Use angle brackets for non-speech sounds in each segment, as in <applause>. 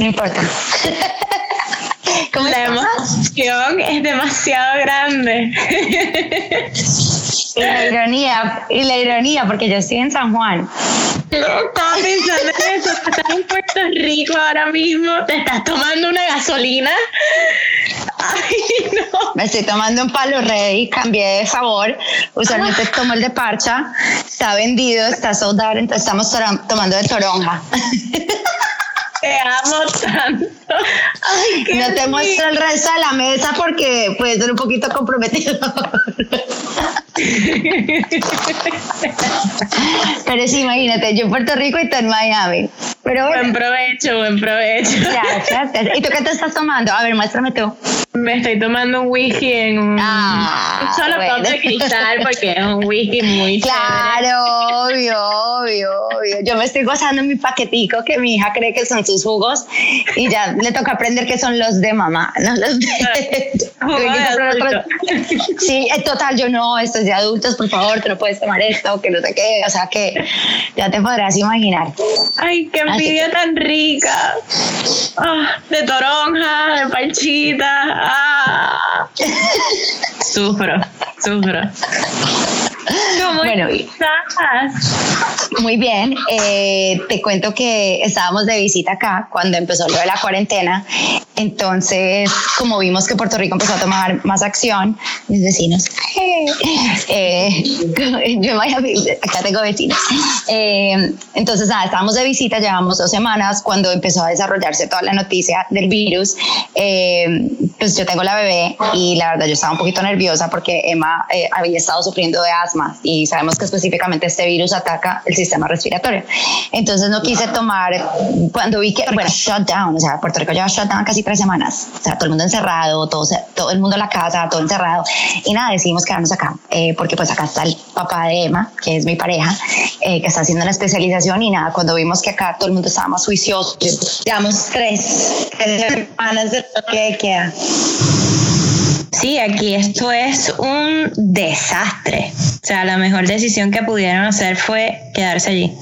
no importa. <laughs> la emoción es demasiado grande. Y la ironía, y la ironía, porque yo estoy en San Juan. Estaba pensando en eso, estás en Puerto Rico ahora mismo, te estás tomando una gasolina. Ay, no. Me estoy tomando un palo rey, cambié de sabor. Usualmente tomo el de parcha, está vendido, está soldado, entonces estamos tomando de toronja. <laughs> Te amo tanto. no te muestro el resto de la mesa porque puede ser un poquito comprometido. <laughs> <laughs> Pero sí, imagínate, yo en Puerto Rico y tú en Miami. Pero buen provecho, buen provecho. Gracias. ¿Y tú qué te estás tomando? A ver, muéstrame tú. Me estoy tomando un whisky en un ah, solo bueno. de cristal porque es un whisky muy Claro, obvio, obvio, obvio. Yo me estoy gozando mi paquetico que mi hija cree que son sus jugos y ya le toca aprender que son los de mamá, no los de... <laughs> sí, total, yo no, esto es de adultos, por favor, te no puedes tomar esto, que no sé qué, o sea que ya te podrás imaginar. Ay, qué envidia tan rica. Ah, de toronja, de panchita. Ah. <laughs> sufro, sufro. ¿Cómo bueno, estás? Muy bien. Eh, te cuento que estábamos de visita acá cuando empezó lo de la cuarentena. Entonces, como vimos que Puerto Rico empezó a tomar más acción, mis vecinos, <laughs> eh, <laughs> yo acá tengo vecinos. Eh, entonces, nada, estábamos de visita, llevamos dos semanas cuando empezó a desarrollarse toda la noticia del virus. pues yo tengo la bebé y la verdad yo estaba un poquito nerviosa porque Emma había estado sufriendo de asma y sabemos que específicamente este virus ataca el sistema respiratorio. Entonces no quise tomar, cuando vi que, bueno, shutdown, o sea, Puerto Rico lleva shutdown casi tres semanas, o sea, todo el mundo encerrado, todo, todo el mundo en la casa, todo encerrado, y nada, decidimos quedarnos acá, eh, porque pues acá está el papá de Emma, que es mi pareja, eh, que está haciendo la especialización, y nada, cuando vimos que acá todo el mundo estaba más juicioso, llevamos tres, semanas de lo que queda. Sí, aquí esto es un desastre. O sea, la mejor decisión que pudieron hacer fue quedarse allí.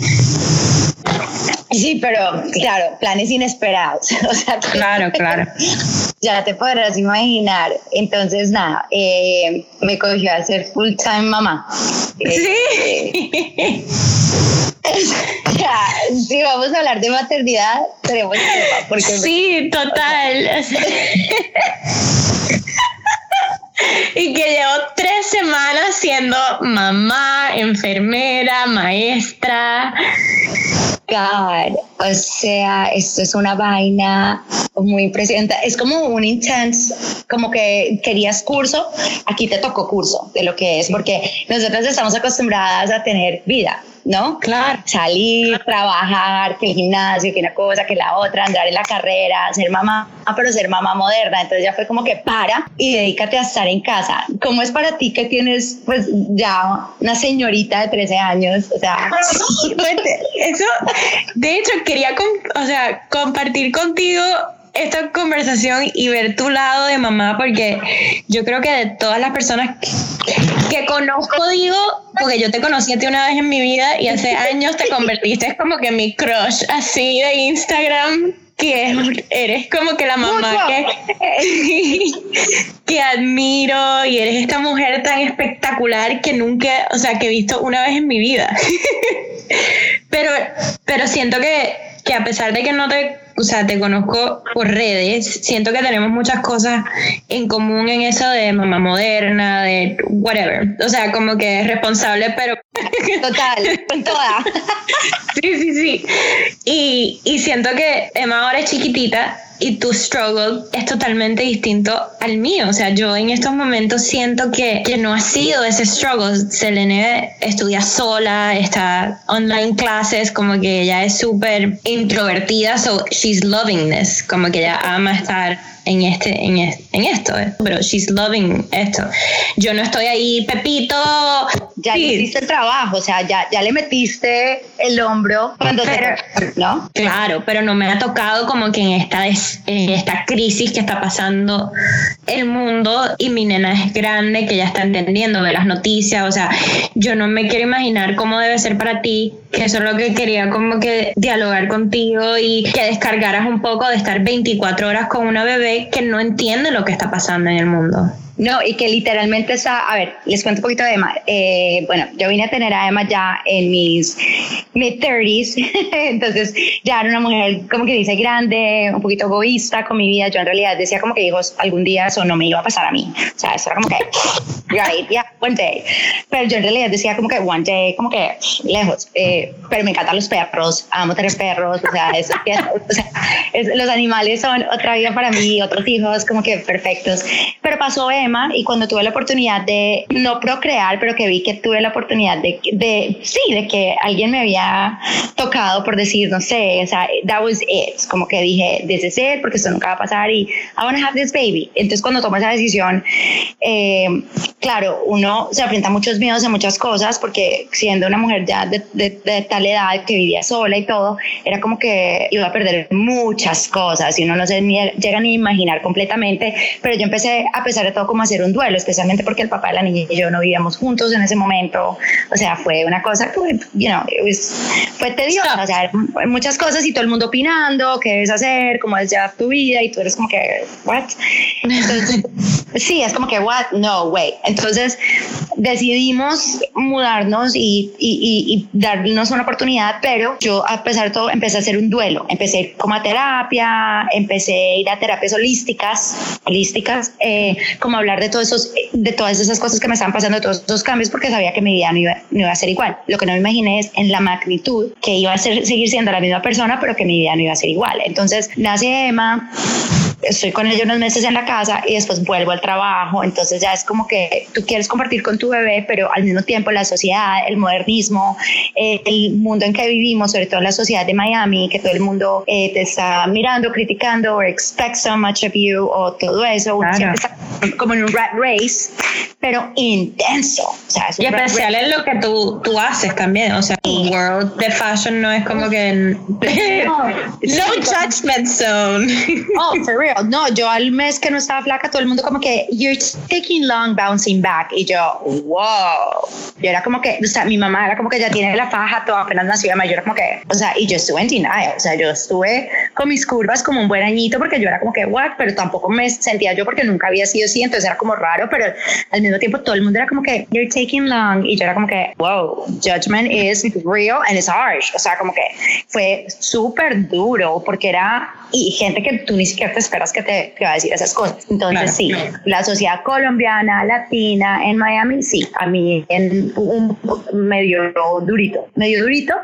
Sí, pero claro, planes inesperados. <laughs> O sea, claro, claro. <laughs> Ya te podrás imaginar. Entonces, nada, eh, me cogió a ser full time mamá. Sí. Eh, <laughs> ya, si vamos a hablar de maternidad, tenemos. Porque sí, total. Y que llevo tres semanas siendo mamá, enfermera, maestra. God, o sea, esto es una vaina muy impresionante. Es como un intense, como que querías curso, aquí te tocó curso de lo que es, porque nosotros estamos acostumbradas a tener vida, ¿no? Claro. Salir, trabajar, que el gimnasio, que una cosa, que la otra, andar en la carrera, ser mamá, pero ser mamá moderna. Entonces ya fue como que para y dedícate a estar en casa. ¿Cómo es para ti que tienes pues ya una señorita de 13 años? O sea, <laughs> eso, de hecho, quería o sea, compartir contigo esta conversación y ver tu lado de mamá, porque yo creo que de todas las personas que, conozco, digo, porque yo te conocí a ti una vez en mi vida y hace <laughs> años te convertiste como que mi crush así de Instagram que eres como que la mamá que, <laughs> que admiro y eres esta mujer tan espectacular que nunca, o sea, que he visto una vez en mi vida. <laughs> pero, pero siento que, que a pesar de que no te o sea, te conozco por redes, siento que tenemos muchas cosas en común en eso de mamá moderna, de whatever. O sea, como que es responsable, pero... <laughs> Total, con toda. sí, sí, sí. Y, y siento que Emma ahora es chiquitita y tu struggle es totalmente distinto al mío. O sea, yo en estos momentos siento que, que no ha sido ese struggle. Selene estudia sola, está online clases, como que ella es súper introvertida, so she's loving this, como que ella ama estar en, este, en, en esto, pero she's loving esto. Yo no estoy ahí, Pepito. Ya hiciste el trabajo, o sea, ya, ya le metiste el hombro cuando ¿no? Claro, pero no me ha tocado como que en esta, en esta crisis que está pasando el mundo y mi nena es grande, que ya está entendiendo, de las noticias, o sea, yo no me quiero imaginar cómo debe ser para ti que eso es lo que quería como que dialogar contigo y que descargaras un poco de estar 24 horas con una bebé que no entiende lo que está pasando en el mundo. No, y que literalmente está, a ver, les cuento un poquito de Emma. Eh, bueno, yo vine a tener a Emma ya en mis mid-30s, <laughs> entonces ya era una mujer como que dice grande, un poquito egoísta con mi vida. Yo en realidad decía como que hijos, algún día eso no me iba a pasar a mí. O sea, eso era como que, <laughs> right, yeah, one day. Pero yo en realidad decía como que one day, como que lejos. Eh, pero me encantan los perros, amo tener perros, o sea, eso, o sea los animales son otra vida para mí, otros hijos como que perfectos. Pero pasó Emma y cuando tuve la oportunidad de no procrear, pero que vi que tuve la oportunidad de, de sí, de que alguien me había tocado por decir, no sé, o sea, that was it. Como que dije, this is it, porque esto nunca va a pasar y I want to have this baby. Entonces, cuando tomo esa decisión, eh, claro, uno se enfrenta a muchos miedos a muchas cosas, porque siendo una mujer ya de, de, tal edad que vivía sola y todo, era como que iba a perder muchas cosas y uno no se ni, llega ni a imaginar completamente, pero yo empecé, a pesar de todo, como hacer un duelo, especialmente porque el papá de la niña y yo no vivíamos juntos en ese momento. O sea, fue una cosa que, you know, fue tediosa. O sea, muchas cosas y todo el mundo opinando, qué debes hacer, cómo es llevar tu vida y tú eres como que, what? Entonces, <laughs> sí, es como que, what? No, wait. Entonces decidimos mudarnos y, y, y, darnos una oportunidad, pero yo, a pesar de todo, empecé a hacer un duelo. Empecé como a terapia, empecé a ir a terapias holísticas, holísticas, eh, como hablar de, todos esos, de todas esas cosas que me estaban pasando, de todos esos cambios, porque sabía que mi vida no iba, no iba a ser igual. Lo que no me imaginé es en la magnitud que iba a ser, seguir siendo la misma persona, pero que mi vida no iba a ser igual. Entonces nace Emma, estoy con ella unos meses en la casa y después vuelvo al trabajo, entonces ya es como que tú quieres compartir con tu bebé, pero al mismo tiempo la sociedad, el modernismo, eh, el mundo en que vivimos, sobre todo la sociedad de Miami, que todo el mundo eh, te está mirando, criticando, o expect so much of you, o todo eso, siempre está como en un rat race, pero intenso. O sea, y especial en lo que tú, tú haces también, o sea, el world de fashion no es como que... no, <laughs> judgment zone. Oh, for real. No, yo al mes que no estaba flaca, todo el mundo como que, you're taking long bouncing back. Y yo, wow. Yo era como que, o sea, mi mamá era como que ya tiene la faja, toda apenas nació, yo era como que, o sea, y yo estuve en denial, o sea, yo estuve con mis curvas como un buen añito porque yo era como que, what, pero tampoco me sentía yo porque nunca había sido así, entonces era como raro, pero al mismo tiempo todo el mundo era como que, you're taking long, y yo era como que, wow, judgment is real and it's harsh, o sea, como que fue súper duro porque era, y gente que tú ni siquiera te esperas que te, va a decir esas cosas. Entonces, sí, la sociedad colombiana, latina, en Miami, sí, a mí en un, medio durito, medio durito,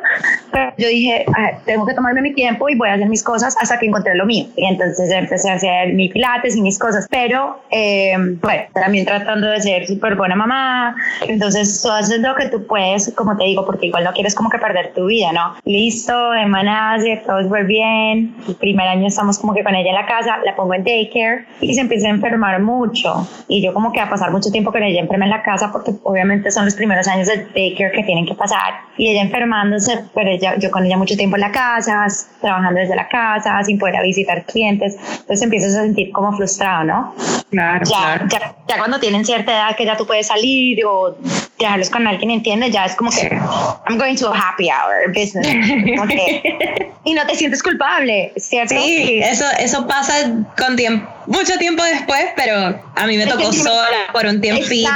pero yo dije, tengo que tomarme mi tiempo y voy a hacer mis cosas hasta que encontré lo mío. Y entonces empecé a hacer mi pilates y mis cosas, pero eh, bueno, también tratando de ser súper buena mamá. Entonces, tú haces lo que tú puedes, como te digo, porque igual no quieres como que perder tu vida, ¿no? Listo, Emma nace, todo súper bien. El primer año estamos como que con ella en la casa, la pongo en daycare y se empieza a enfermar mucho. Y yo como que a pasar mucho tiempo con ella enferma en la casa porque obviamente son los primeros años de daycare que tienen que pasar. Y ella enfermándose, pero ella, yo con ella mucho tiempo en la casa, trabajando desde la casa, sin poder visitar clientes. Entonces empiezas a sentir como frustrado, ¿no? Claro, ya, Ya, ya, cuando tienen cierta edad que ya tú puedes salir o dejarlos con alguien entiende, ya es como que I'm going to a happy hour business. <laughs> y no te sientes culpable, ¿cierto? Sí, eso, eso pasa con tiempo, mucho tiempo después, pero a mí me tocó sola por un tiempito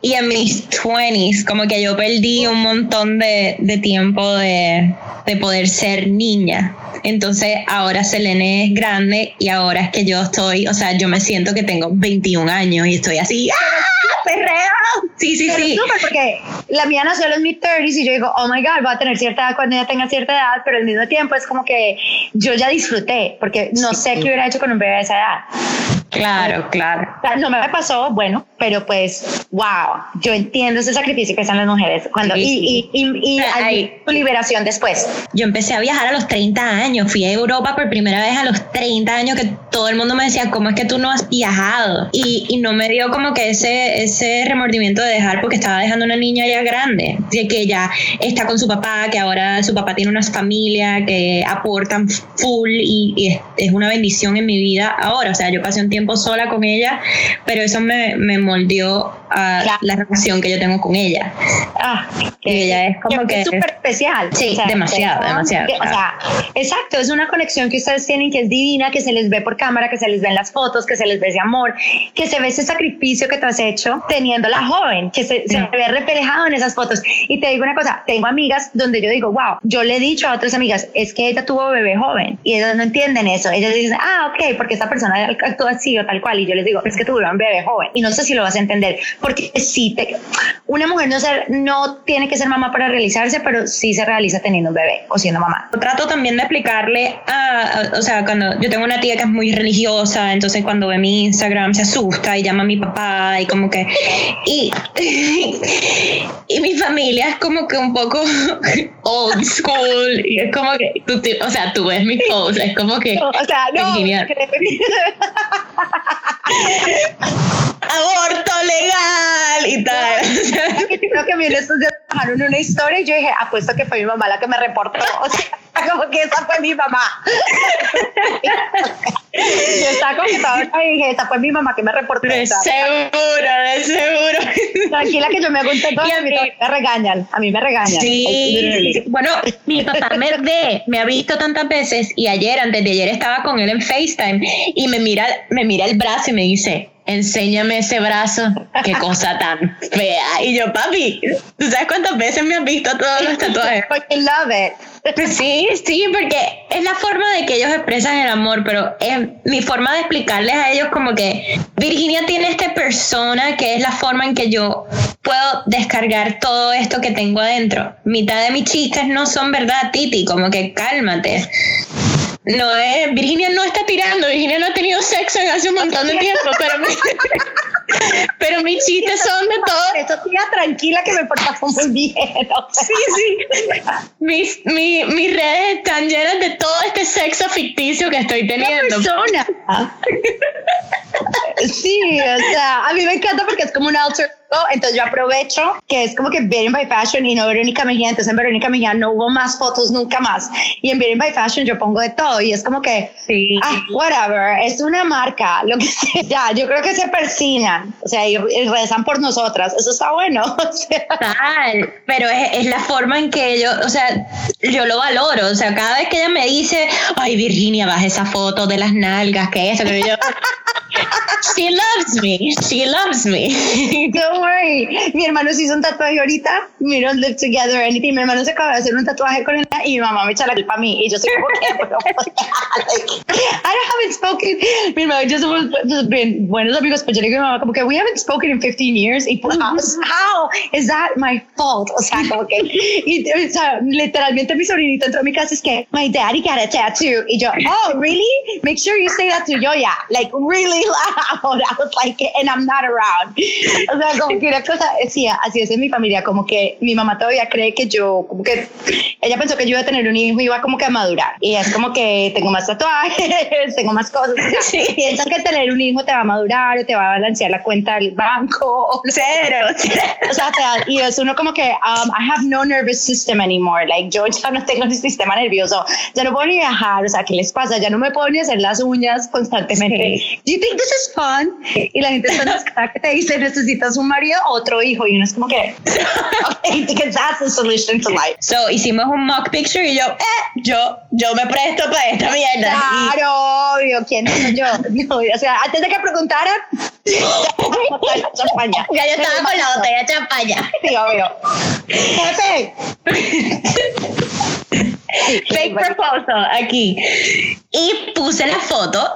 y en mis 20s, como que yo perdí un montón de, de tiempo de, de poder ser niña. Entonces ahora Selene es grande y ahora es que yo estoy, o sea, yo me siento que tengo 21 años y estoy así, ¡ah! ¡Perreo! Sí, sí, sí. porque la mía nació en los mid-30s y yo digo, oh my God, va a tener cierta edad cuando ella tenga cierta edad, pero al mismo tiempo es como que yo ya disfruté, porque no sé qué hubiera hecho con un bebé de esa edad. Claro, claro. No me pasó, bueno, pero pues, wow, yo entiendo ese sacrificio que hacen las mujeres cuando, y, y, y, y tu liberación después. Yo empecé a viajar a los 30 años, fui a Europa por primera vez a los 30 años que todo el mundo me decía, ¿cómo es que tú no has viajado? Y, y no me dio como que ese, ese remordimiento de dejar porque estaba dejando una niña ya grande, de que ya está con su papá, que ahora su papá tiene una familia que aportan full y, y es, es una bendición en mi vida ahora, o sea, yo pasé un tiempo tiempo sola con ella, pero eso me, me moldeó a la relación que yo tengo con ella. Ah, que ella es como que... Es súper especial. Sí, demasiado, demasiado. o sea, exacto, es una conexión que ustedes tienen que es divina, que se les ve por cámara, que se les ve en las fotos, que se les ve ese amor, que se ve ese sacrificio que tú has hecho teniendo la joven, que se, se ve reflejado en esas fotos. Y te digo una cosa, tengo amigas donde yo digo, wow, yo le he dicho a otras amigas, es que ella tuvo bebé joven y ellas no entienden eso. Ellas dicen, ah, ok, porque esta persona actuó así tal cual. Y yo les digo, es que tuvo un bebé joven. Y no sé si lo vas a entender, porque si te, una mujer no, ser, no tiene que ser mamá para realizarse, pero sí se realiza teniendo un bebé o siendo mamá. Trato también de explicarle a, o sea, cuando yo tengo una tía que es muy religiosa, entonces cuando ve mi Instagram se asusta y llama a mi papá y como que, y, <laughs> y mi familia es como que un poco <laughs> old school. Y es como que, tú, o sea, tú ves mi post, es como que, o sea, no, aborto legal y tal. Creo que a mí en estos días bajaron una historia y yo dije, apuesto que fue mi mamá la que me reportó. <laughs> O sea, como que esa fue mi mamá. yo estaba como que y dije, esa fue mi mamá que me reportó. De seguro, de seguro. Tranquila que yo me apunté todo y a mí me regañan. A mí me regañan. Sí. Bueno, mi papá me ve, me ha visto tantas veces y ayer, antes de ayer, estaba con él en FaceTime y me mira, me mira el brazo y me dice, enséñame ese brazo, qué cosa tan fea. Y yo, papi, ¿tú sabes cuántas veces me has visto todos los tatuajes? <laughs> I love it. Sí, sí, porque es la forma de que ellos expresan el amor, pero es mi forma de explicarles a ellos como que Virginia tiene esta persona que es la forma en que yo puedo descargar todo esto que tengo adentro. Mitad de mis chistes no son verdad, Titi, como que cálmate. No es, Virginia no está tirando, Virginia no ha tenido sexo en hace un montón de tiempo, pero, <laughs> pero mis chistes son de todo. <laughs> Eso tía tranquila que me portaba muy bien. Sí, sí. Mis, mi, mis redes están llenas de todo este sexo ficticio que estoy teniendo. persona. sí, o sea, a mí me encanta porque es como un alter entonces yo aprovecho que es como que Bearing by Fashion y no Verónica Mejía, entonces en Verónica Mejía no hubo más fotos nunca más y en Bearing by Fashion yo pongo de todo y es como que, sí. ah, whatever, es una marca, lo que sea, ya, yo creo que se o sea, y, rezan por nosotras, eso está bueno, <laughs> o sea. Tal, pero es, es, la forma en que yo, o sea, yo lo valoro, o sea, cada vez que ella me dice, ay Virginia, baja esa foto de las nalgas, que eso, que yo... <laughs> She loves me. She loves me. Don't worry. Mi hermano se hizo un tatuaje ahorita. We don't live together or anything. Mi hermano se acaba de hacer un tatuaje con él y mi mamá me echa la culpa a mí. Y yo soy como que, <laughs> I haven't spoken. Mi hermano y yo somos bien buenos amigos, pero yo le digo a mi mamá que we haven't spoken in 15 years. Y pues, how is that my fault? O sea, como que, y, o sea, literalmente mi sobrinito entró a mi casa es que my daddy got a tattoo. Y yo, oh, really? Make sure you say that to Yoya. Like, really loud. <laughs> I was like, and I'm not around. O sea, como que una cosa, sí, así es en mi familia, como que mi mamá todavía cree que yo, como que ella pensó que yo iba a tener un hijo y iba como que a madurar. Y es como que tengo más tatuajes, <laughs> tengo más cosas. piensan que tener un hijo te va a madurar o te va a balancear la cuenta del banco cero. <laughs> o sea, <laughs> y es uno como que, um, I have no nervous system anymore. Like, yo ya no tengo el sistema nervioso, ya no puedo ni viajar, o sea, ¿qué les pasa? Ya no me puedo ni hacer las uñas constantemente. Do you think this is fun? Y la gente está que te dice, necesitas un marido o otro hijo. Y uno es como que, <laughs> okay, because that's the solution to life. So, hicimos un mock picture y yo, eh, yo, yo me presto para esta mierda. Claro, obvio, ¿quién soy yo? No, o sea, antes de que preguntaran, champaña. Ya yo estaba con la botella de champaña. Sí, obvio. Jefe. <laughs> Fake proposal aquí. Y puse la foto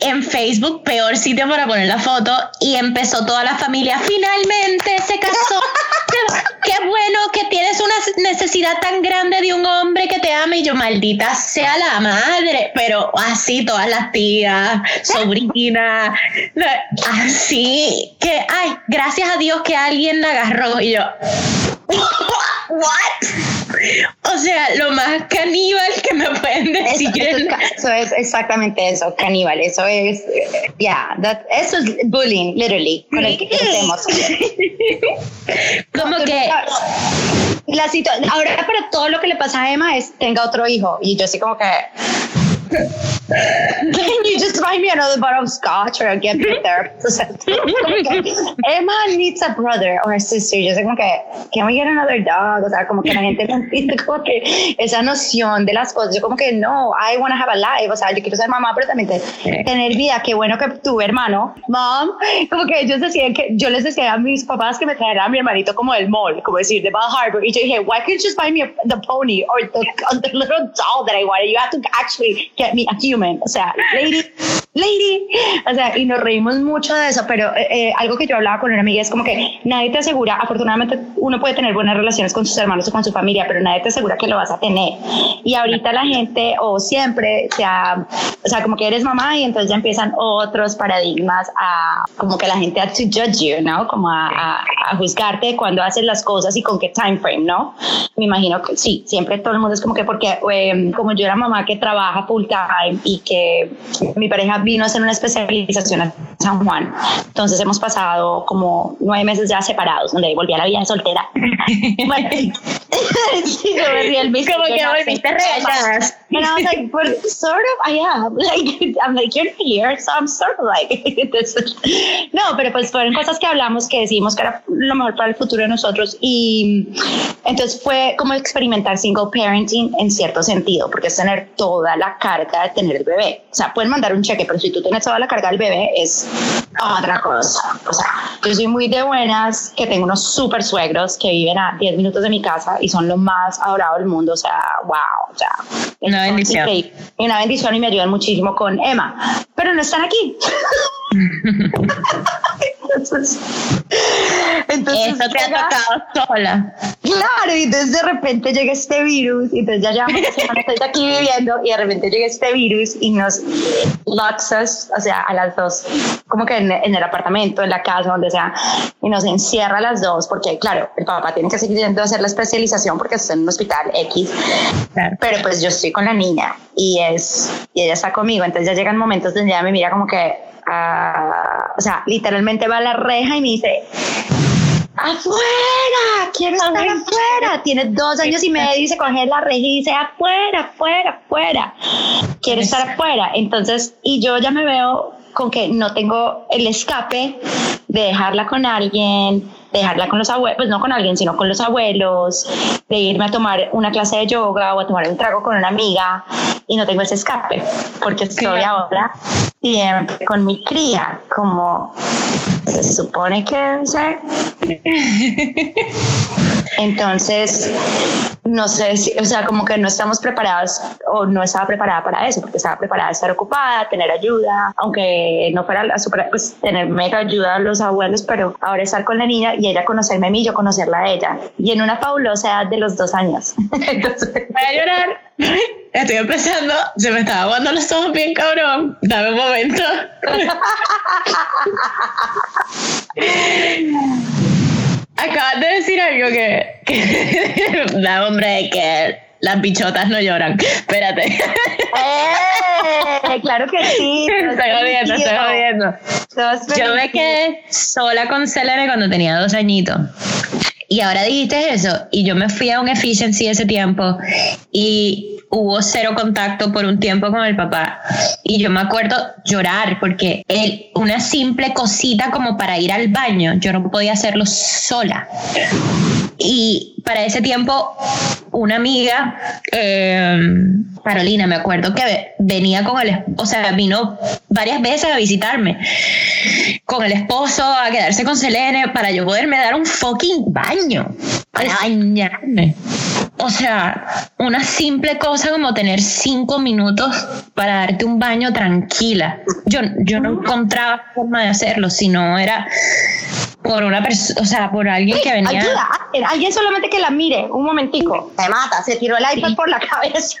en Facebook, peor sitio para poner la foto, y empezó toda la familia. Finalmente se casó. <laughs> qué, bueno que tienes una necesidad tan grande de un hombre que te ame. Y yo, maldita sea la madre. Pero así todas las tías, sobrinas, así que, ay, gracias a Dios que alguien la agarró. Y yo, <laughs> ¿what? O sea, lo más caníbal que me pueden decir. Eso, es exactamente eso, caníbal. Eso es, ya, eso es bullying, literally, con el que crecemos. <laughs> Como que. La situación, ahora, pero todo lo que le pasa a Emma es tenga otro hijo. Y yo así como que Can you just buy me another bottle of scotch or get me a therapist? Emma needs a brother or a sister. Yo sé como que, can we get another dog? O sea, como que la gente no entiende <laughs> como que esa noción de las cosas. Yo como que no, I want to have a life. O sea, yo quiero ser mamá, pero también tener vida. Qué bueno que tuve hermano. Mom, como que ellos decían que, yo les decía a mis papás que me trajeran a mi hermanito como del mall, como decir, de Bal Harbor. Y yo dije, why can't you just buy me a, the pony or the, the little doll that I wanted? You have to actually get me a human. O sea, lady, lady. O sea, y nos reímos mucho de eso, pero eh, eh, algo que yo hablaba con una amiga es como que nadie te asegura, afortunadamente uno puede tener buenas relaciones con sus hermanos o con su familia, pero nadie te asegura que lo vas a tener. Y ahorita la gente, o siempre, o sea, o sea, como que eres mamá y entonces ya empiezan otros paradigmas a, como que la gente a to judge you, ¿no? Como a, a, juzgarte cuando haces las cosas y con qué time frame, ¿no? Me imagino que sí, siempre todo el mundo es como que porque, em, como yo era mamá que trabaja full time y que mi pareja vino a hacer una especialización a San Juan. Entonces hemos pasado como nueve meses ya separados, donde volví a la vida soltera. <laughs> bueno, sí, mismo. Como que volviste regadas. And I was like, but sort of, I am. Like, I'm like, you're here, so I'm sort of like, <laughs> no, pero pues fueron cosas que hablamos que decimos que era lo mejor para el futuro de nosotros y entonces fue como experimentar single parenting en cierto sentido, porque es tener toda la carga de tener el bebé. O sea, pueden mandar un cheque, pero si tú tienes toda la carga del bebé es otra cosa. O sea, yo soy muy de buenas, que tengo unos super suegros que viven a 10 minutos de mi casa y son lo más adorado del mundo. O sea, wow. O sea, una bendición. Y una bendición y me ayudan muchísimo con Emma. Pero no están aquí. <laughs> entonces, entonces Eso te ha tocado sola. Claro, y entonces de repente llega este virus, y entonces ya llevamos estoy aquí viviendo, y de repente llega este virus y nos us, o sea, a las dos, como que en, el apartamento, en la casa, donde sea, y nos encierra a las dos, porque claro, el papá tiene que seguir yendo a hacer la especialización porque está en un hospital X, pero pues yo estoy con la niña y es, y ella está conmigo, entonces ya llegan momentos donde ella me mira como que, uh, o sea, literalmente va a la reja y me dice, afuera, quiero estar afuera. Tiene dos años y medio y se coge la reja y dice afuera, afuera, afuera. Quiero estar afuera. Entonces, y yo ya me veo con que no tengo el escape de dejarla con alguien, de dejarla con los abuelos, pues no con alguien, sino con los abuelos, de irme a tomar una clase de yoga o a tomar un trago con una amiga y no tengo ese escape, porque estoy ahora siempre con mi cría, como se supone que sé. <laughs> Entonces, no sé si, o sea, como que no estamos preparados o no estaba preparada para eso, porque estaba preparada a estar ocupada, tener ayuda, aunque no fuera la super, pues tener mega ayuda a los abuelos, pero ahora estar con la niña y ella conocerme a mí, yo conocerla a ella, y en una fabulosa edad de los dos años. <laughs> Entonces, voy a llorar. Estoy empezando, se me estaba aguando los ojos bien cabrón. Dame un momento. <laughs> Acabas de decir algo que, que <laughs> da hombre que las bichotas no lloran. Espérate. Eh, claro que sí. <laughs> Estoy jodiendo, estoy jodiendo. Yo me quedé sola con Celere cuando tenía dos añitos. Y ahora dijiste eso, y yo me fui a un efficiency ese tiempo y hubo cero contacto por un tiempo con el papá. Y yo me acuerdo llorar porque él, una simple cosita como para ir al baño, yo no podía hacerlo sola. Y para ese tiempo, una amiga, eh, Carolina, me acuerdo que venía con el, o sea, vino varias veces a visitarme con el esposo a quedarse con Selene para yo poderme dar un fucking baño, para bañarme. O sea, una simple cosa como tener cinco minutos para darte un baño tranquila. Yo, yo no encontraba forma de hacerlo, sino era por una persona, o sea, por alguien que venía. Ayuda, alguien solamente que la mire un momentico. Se mata, se tiró el iPad por la <laughs> cabeza.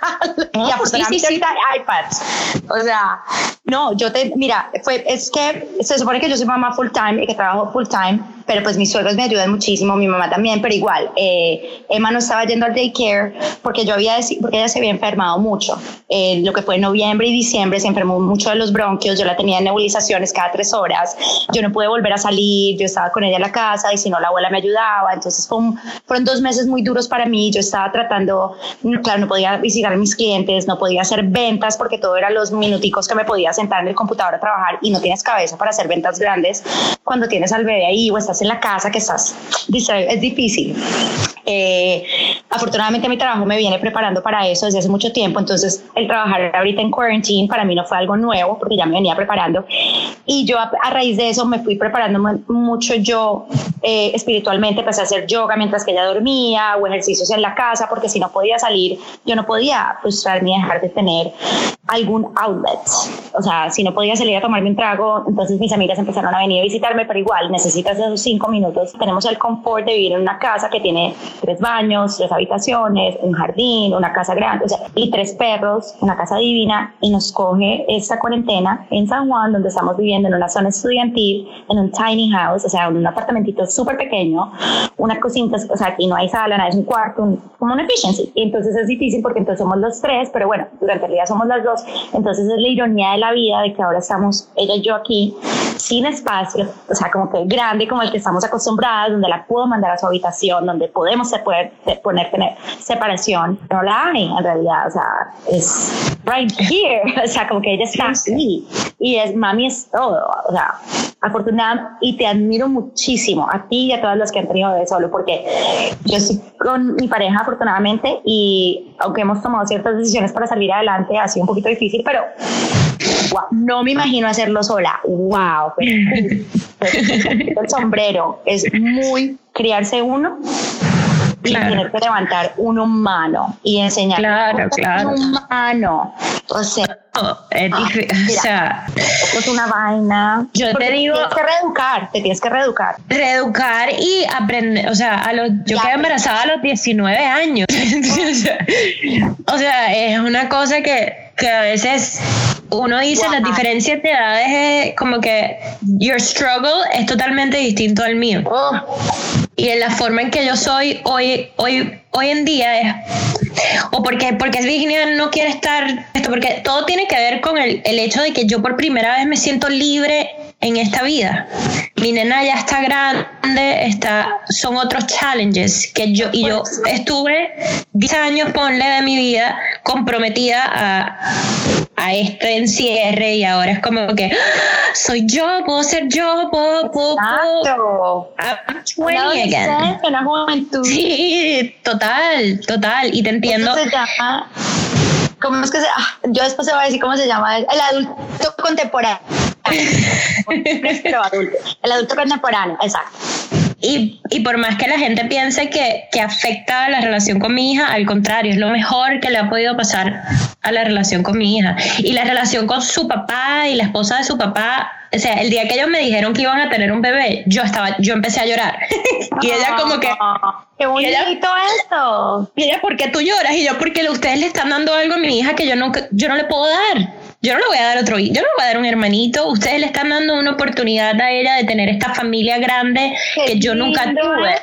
sí, sí, sí. iPads. O sea, no, yo te, mira, fue, es que se supone que yo soy mamá full time y que trabajo full time pero pues mis suegros me ayudan muchísimo, mi mamá también, pero igual, eh, Emma no estaba yendo al daycare porque yo había, porque ella se había enfermado mucho. Eh, lo que fue noviembre y diciembre se enfermó mucho de los bronquios, yo la tenía en nebulizaciones cada tres horas, yo no pude volver a salir, yo estaba con ella a la casa y si no la abuela me ayudaba. Entonces fueron dos meses muy duros para mí. Yo estaba tratando, claro, no podía visitar a mis clientes, no podía hacer ventas porque todo era los minuticos que me podía sentar en el computador a trabajar y no tienes cabeza para hacer ventas grandes cuando tienes al bebé ahí o estás en la casa que estás, es difícil. Eh, afortunadamente mi trabajo me viene preparando para eso desde hace mucho tiempo, entonces el trabajar ahorita en quarantine para mí no fue algo nuevo porque ya me venía preparando. Y yo a, raíz de eso me fui preparando mucho yo eh, espiritualmente, empecé a hacer yoga mientras que ella dormía o ejercicios en la casa porque si no podía salir yo no podía frustrarme y dejar de tener algún outlet, o sea, si no podía salir a tomarme un trago, entonces mis amigas empezaron a venir a visitarme, pero igual necesitas esos cinco minutos, tenemos el confort de vivir en una casa que tiene tres baños, tres habitaciones, un jardín, una casa grande, o sea, y tres perros, una casa divina, y nos coge esta cuarentena en San Juan, donde estamos viviendo en una zona estudiantil, en un tiny house, o sea, en un apartamentito súper pequeño, una cocina, o sea, aquí no hay sala, nada, es un cuarto, como una efficiency, y entonces es difícil porque entonces somos los tres, pero bueno, durante el día somos las dos, entonces es la ironía de la vida de que ahora estamos ella y yo aquí sin espacio, o sea, como que grande como el que estamos acostumbrados, donde la puedo mandar a su habitación, donde podemos poner, tener separación, no la hay en realidad, o sea, es right here, <laughs> o sea, como que ella está aquí y es, mami es todo, o sea, afortunada y te admiro muchísimo a ti y a todas las que han tenido de solo porque yo estoy con mi pareja afortunadamente y aunque hemos tomado ciertas decisiones para salir adelante ha sido un poquito difícil pero no me imagino hacerlo sola wow <laughs> el sombrero es muy criarse uno y tener que levantar un humano y enseñar claro, claro. un humano. O sea, es o sea, es una vaina. Yo te digo. Te tienes que reeducar, te tienes que reeducar. Reeducar y aprender. O sea, a los, yo quedé embarazada a los 19 años. <laughs> o sea, es una cosa que, que a veces uno dice las diferencias de edades es como que your struggle es totalmente distinto al mío. Oh. Y en la forma en que yo soy hoy, hoy, hoy en día es, o porque, porque Virginia no quiere estar, esto, porque todo tiene que ver con el, el hecho de que yo por primera vez me siento libre en esta vida. Mi nena ya está grande, está, son otros challenges que yo, y yo estuve 10 años, ponle, de mi vida comprometida a, a este encierre y ahora es como que ¡Ah! soy yo, puedo ser yo, puedo, puedo, puedo. I'm 20 again. Una juventud. Sí, total, total. Y te entiendo. se llama? ¿Cómo es que se ah, Yo después se va a decir cómo se llama. El adulto contemporáneo. El adulto contemporáneo, exacto. Y, y, por más que la gente piense que, que afecta a la relación con mi hija, al contrario, es lo mejor que le ha podido pasar a la relación con mi hija. Y la relación con su papá y la esposa de su papá, o sea, el día que ellos me dijeron que iban a tener un bebé, yo estaba, yo empecé a llorar. <laughs> y ella como que... ¡Qué bonito esto! Y ella, ¿por qué tú lloras? Y yo, porque ustedes le están dando algo a mi hija que yo no, yo no le puedo dar yo no le voy a dar otro, yo no le voy a dar un hermanito, ustedes le están dando una oportunidad a ella de tener esta familia grande que yo nunca tuve.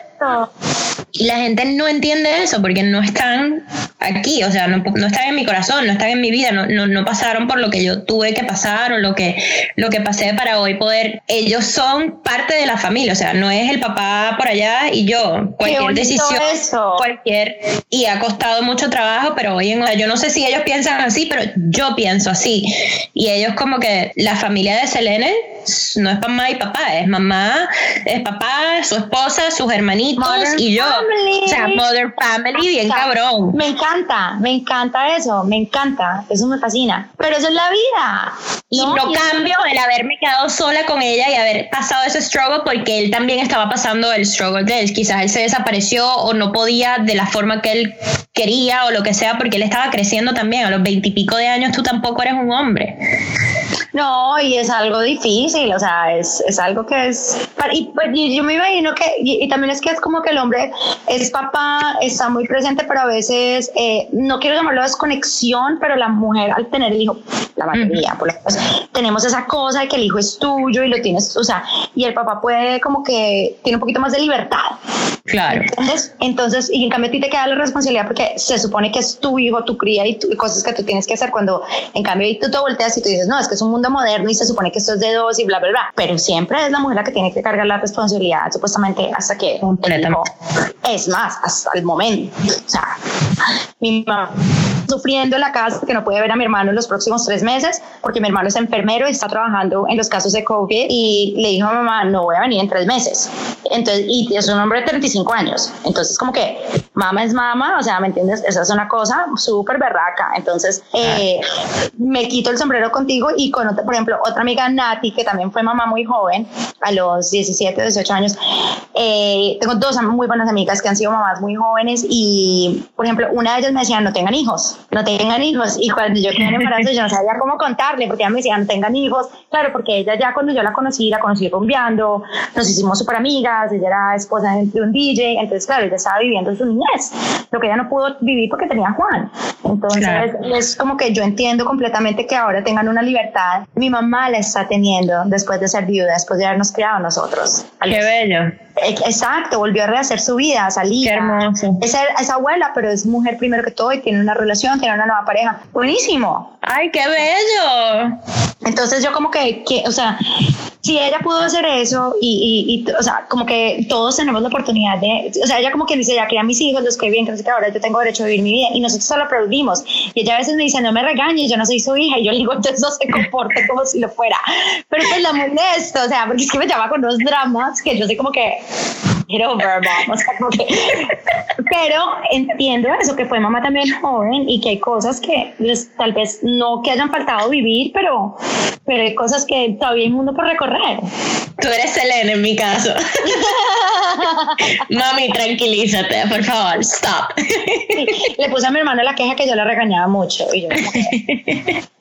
Y la gente no entiende eso porque no están aquí, o sea, no, no, están en mi corazón, no están en mi vida, no, no, no, pasaron por lo que yo tuve que pasar o lo que, lo que pasé para hoy poder. Ellos son parte de la familia, o sea, no es el papá por allá y yo. Cualquier decisión, cualquier. Y ha costado mucho trabajo, pero hoy en yo no sé si ellos piensan así, pero yo pienso así. Y ellos, como que la familia de Selene no es mamá y papá, es mamá, es papá, su esposa, sus hermanitos y yo. O sea, mother family, bien cabrón. Me encanta, me encanta eso, me encanta, eso me fascina. Pero eso es la vida. Y no, cambio el haberme quedado sola con ella y haber pasado ese struggle porque él también estaba pasando el struggle de él. Quizás él se desapareció o no podía de la forma que él quería o lo que sea porque él estaba creciendo también. A los veintipico de años tú tampoco eres un hombre. No, y es algo difícil, o sea, es, es algo que es... Y, pues, yo me imagino que, y, también es que es como que el hombre es papá, está muy presente, pero a veces, eh, no quiero llamarlo desconexión, pero la mujer al tener el hijo, la batería, por ejemplo, tenemos esa cosa de que el hijo es tuyo y lo tienes, o sea, y el papá puede como que tiene un poquito más de libertad Claro. Entonces, entonces, y en cambio a ti te queda la responsabilidad porque se supone que es tu hijo, tu cría y, y cosas que tú tienes que hacer cuando en cambio tú te volteas y tú dices, no, es que es un mundo moderno y se supone que esto es de dos y bla, bla, bla. Pero siempre es la mujer la que tiene que cargar la responsabilidad, supuestamente, hasta que un es más, hasta el momento. O sea, mi mamá sufriendo en la casa que no puede ver a mi hermano en los próximos tres meses porque mi hermano es enfermero y está trabajando en los casos de COVID y le dijo a mamá, no voy a venir en tres meses. Entonces, y es un hombre de 35 años. Entonces, como que mamá es mamá, o sea, ¿me entiendes? Esa es una cosa súper berraca. Entonces, eh, me quito el sombrero contigo y con, otra, por ejemplo, otra amiga, Nati, que también fue mamá muy joven, a los 17, 18 años. Eh, tengo dos muy buenas amigas que han sido mamás muy jóvenes y, por ejemplo, una de ellas me decía, no tengan hijos, no tengan hijos. Y cuando yo quedé embarazo, yo no sabía cómo contarle, porque ella me decía, no tengan hijos. Claro, porque ella ya cuando yo la conocí, la conocí rumbeando, nos hicimos súper amigas, ella era esposa de un DJ, entonces, claro, ella estaba viviendo su niñez, lo que ella no pudo vivir porque tenía a Juan. Entonces, es como que yo entiendo completamente que ahora tengan una libertad. Mi mamá la está teniendo después de ser viuda, después de habernos criado nosotros. Qué bello. Exacto, volvió a rehacer su vida, salir. Qué hermoso. Es, es, abuela, pero es mujer primero que todo y tiene una relación, tiene una nueva pareja. Buenísimo. ¡Ay, qué bello! Entonces yo como que, que o sea, si ella pudo hacer eso y, y, o sea, como que todos tenemos la oportunidad de, o sea, ella como que dice, ya cría a mis hijos, los que bien, que ahora yo tengo derecho a vivir mi vida y nosotros solo aplaudimos. Y ella a veces me dice, no me regañes, yo no soy su hija y yo le digo, entonces no se comporte como si lo fuera. Pero pues la molesto, o sea, porque es que me llama con unos dramas que yo soy como que, get over. O sea, como pero entiendo eso, que fue mamá también joven y que hay cosas que pues, tal vez no que hayan faltado vivir, pero, pero hay cosas que todavía hay mundo por recorrer. Tú eres Selena en mi caso. <laughs> Mami, tranquilízate, por favor, stop. Sí, le puse a mi hermano la queja que yo la regañaba mucho. Y yo,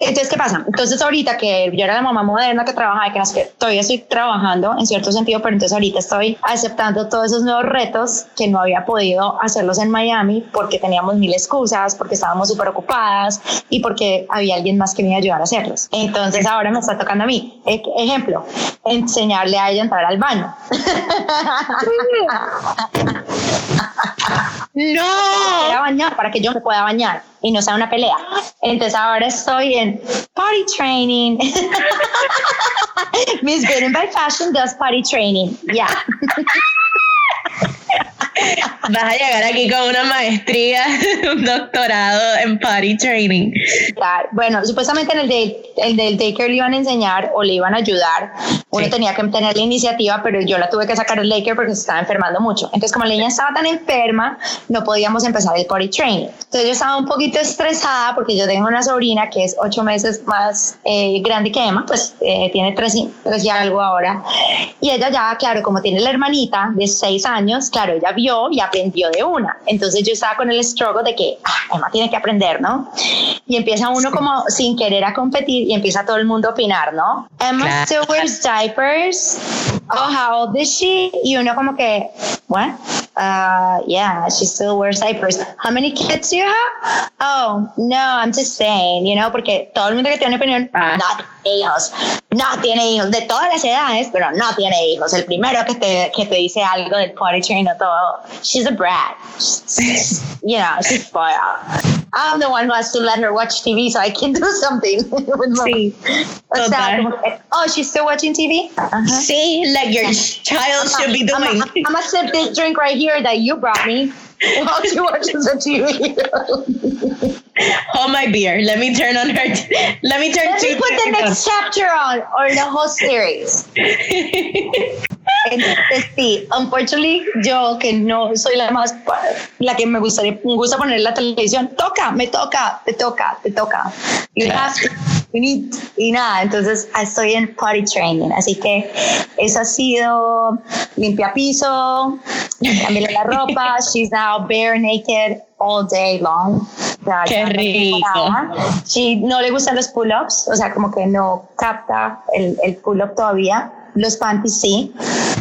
Entonces, ¿qué pasa? Entonces, ahorita que yo era la mamá moderna que trabajaba y que, sé, todavía estoy trabajando en cierto sentido, pero entonces ahorita estoy aceptando todos esos nuevos retos que no había podido hacerlos en Miami porque teníamos mil excusas, porque estábamos súper ocupadas y porque había alguien más que me iba a ayudar a hacerlos. Entonces, ahora me está tocando a mí. Ejemplo, enseñarle a ella a entrar al baño. <laughs> no. Para bañar, para que yo me pueda bañar y no sea una pelea. Entonces ahora estoy en party training. <laughs> Miss Good by Fashion does party training. Ya. Yeah. <laughs> Vas a llegar aquí con una maestría, <laughs> un doctorado en party training. Bueno, supuestamente en el, de, el del daycare le iban a enseñar o le iban a ayudar. Uno sí. tenía que tener la iniciativa, pero yo la tuve que sacar del daycare porque se estaba enfermando mucho. Entonces, como la niña estaba tan enferma, no podíamos empezar el party training. Entonces, yo estaba un poquito estresada porque yo tengo una sobrina que es ocho meses más eh, grande que Emma, pues eh, tiene tres, tres y algo ahora. Y ella ya, claro, como tiene la hermanita de seis años, claro, ella vio y aprendió de una. Entonces yo estaba con el struggle de que ah, Emma tiene que aprender, ¿no? Y empieza uno como sin querer a competir y empieza todo el mundo a opinar, ¿no? Emma claro. still wears diapers. Oh, how old is she? Y uno como que, what? Uh, yeah, she still wears diapers. How many kids do you have? Oh, no, I'm just saying, you know, porque todo el mundo que tiene opinión ah. no tiene hijos, no tiene hijos, de todas las edades, pero no tiene hijos. El primero que te, que te dice algo del potty train o todo, she's a brat. <laughs> you know, she's spoiled. I'm the one who has to let her watch TV so I can do something <laughs> with my, sí, o sea, oh, she's still watching TV? Uh-huh. See, like your child should be doing. I'm gonna sip this drink right here that you brought me <laughs> while she watches the TV. <laughs> Hold my beer. Let me turn on her. T- let me turn. Let me put the next chapter on or the whole series. Entonces, <laughs> sí, unfortunately, yo que no soy la más, la que me gustaría, me gusta poner la televisión, toca, me toca, te toca, te toca. You have to, you need, y nada, entonces estoy en potty training, así que eso ha sido limpia piso, la ropa, <laughs> she's now bare naked all day long. O sea, Qué rico. Si no le gustan los pull-ups, o sea, como que no capta el, el pull-up todavía. Los panties sí,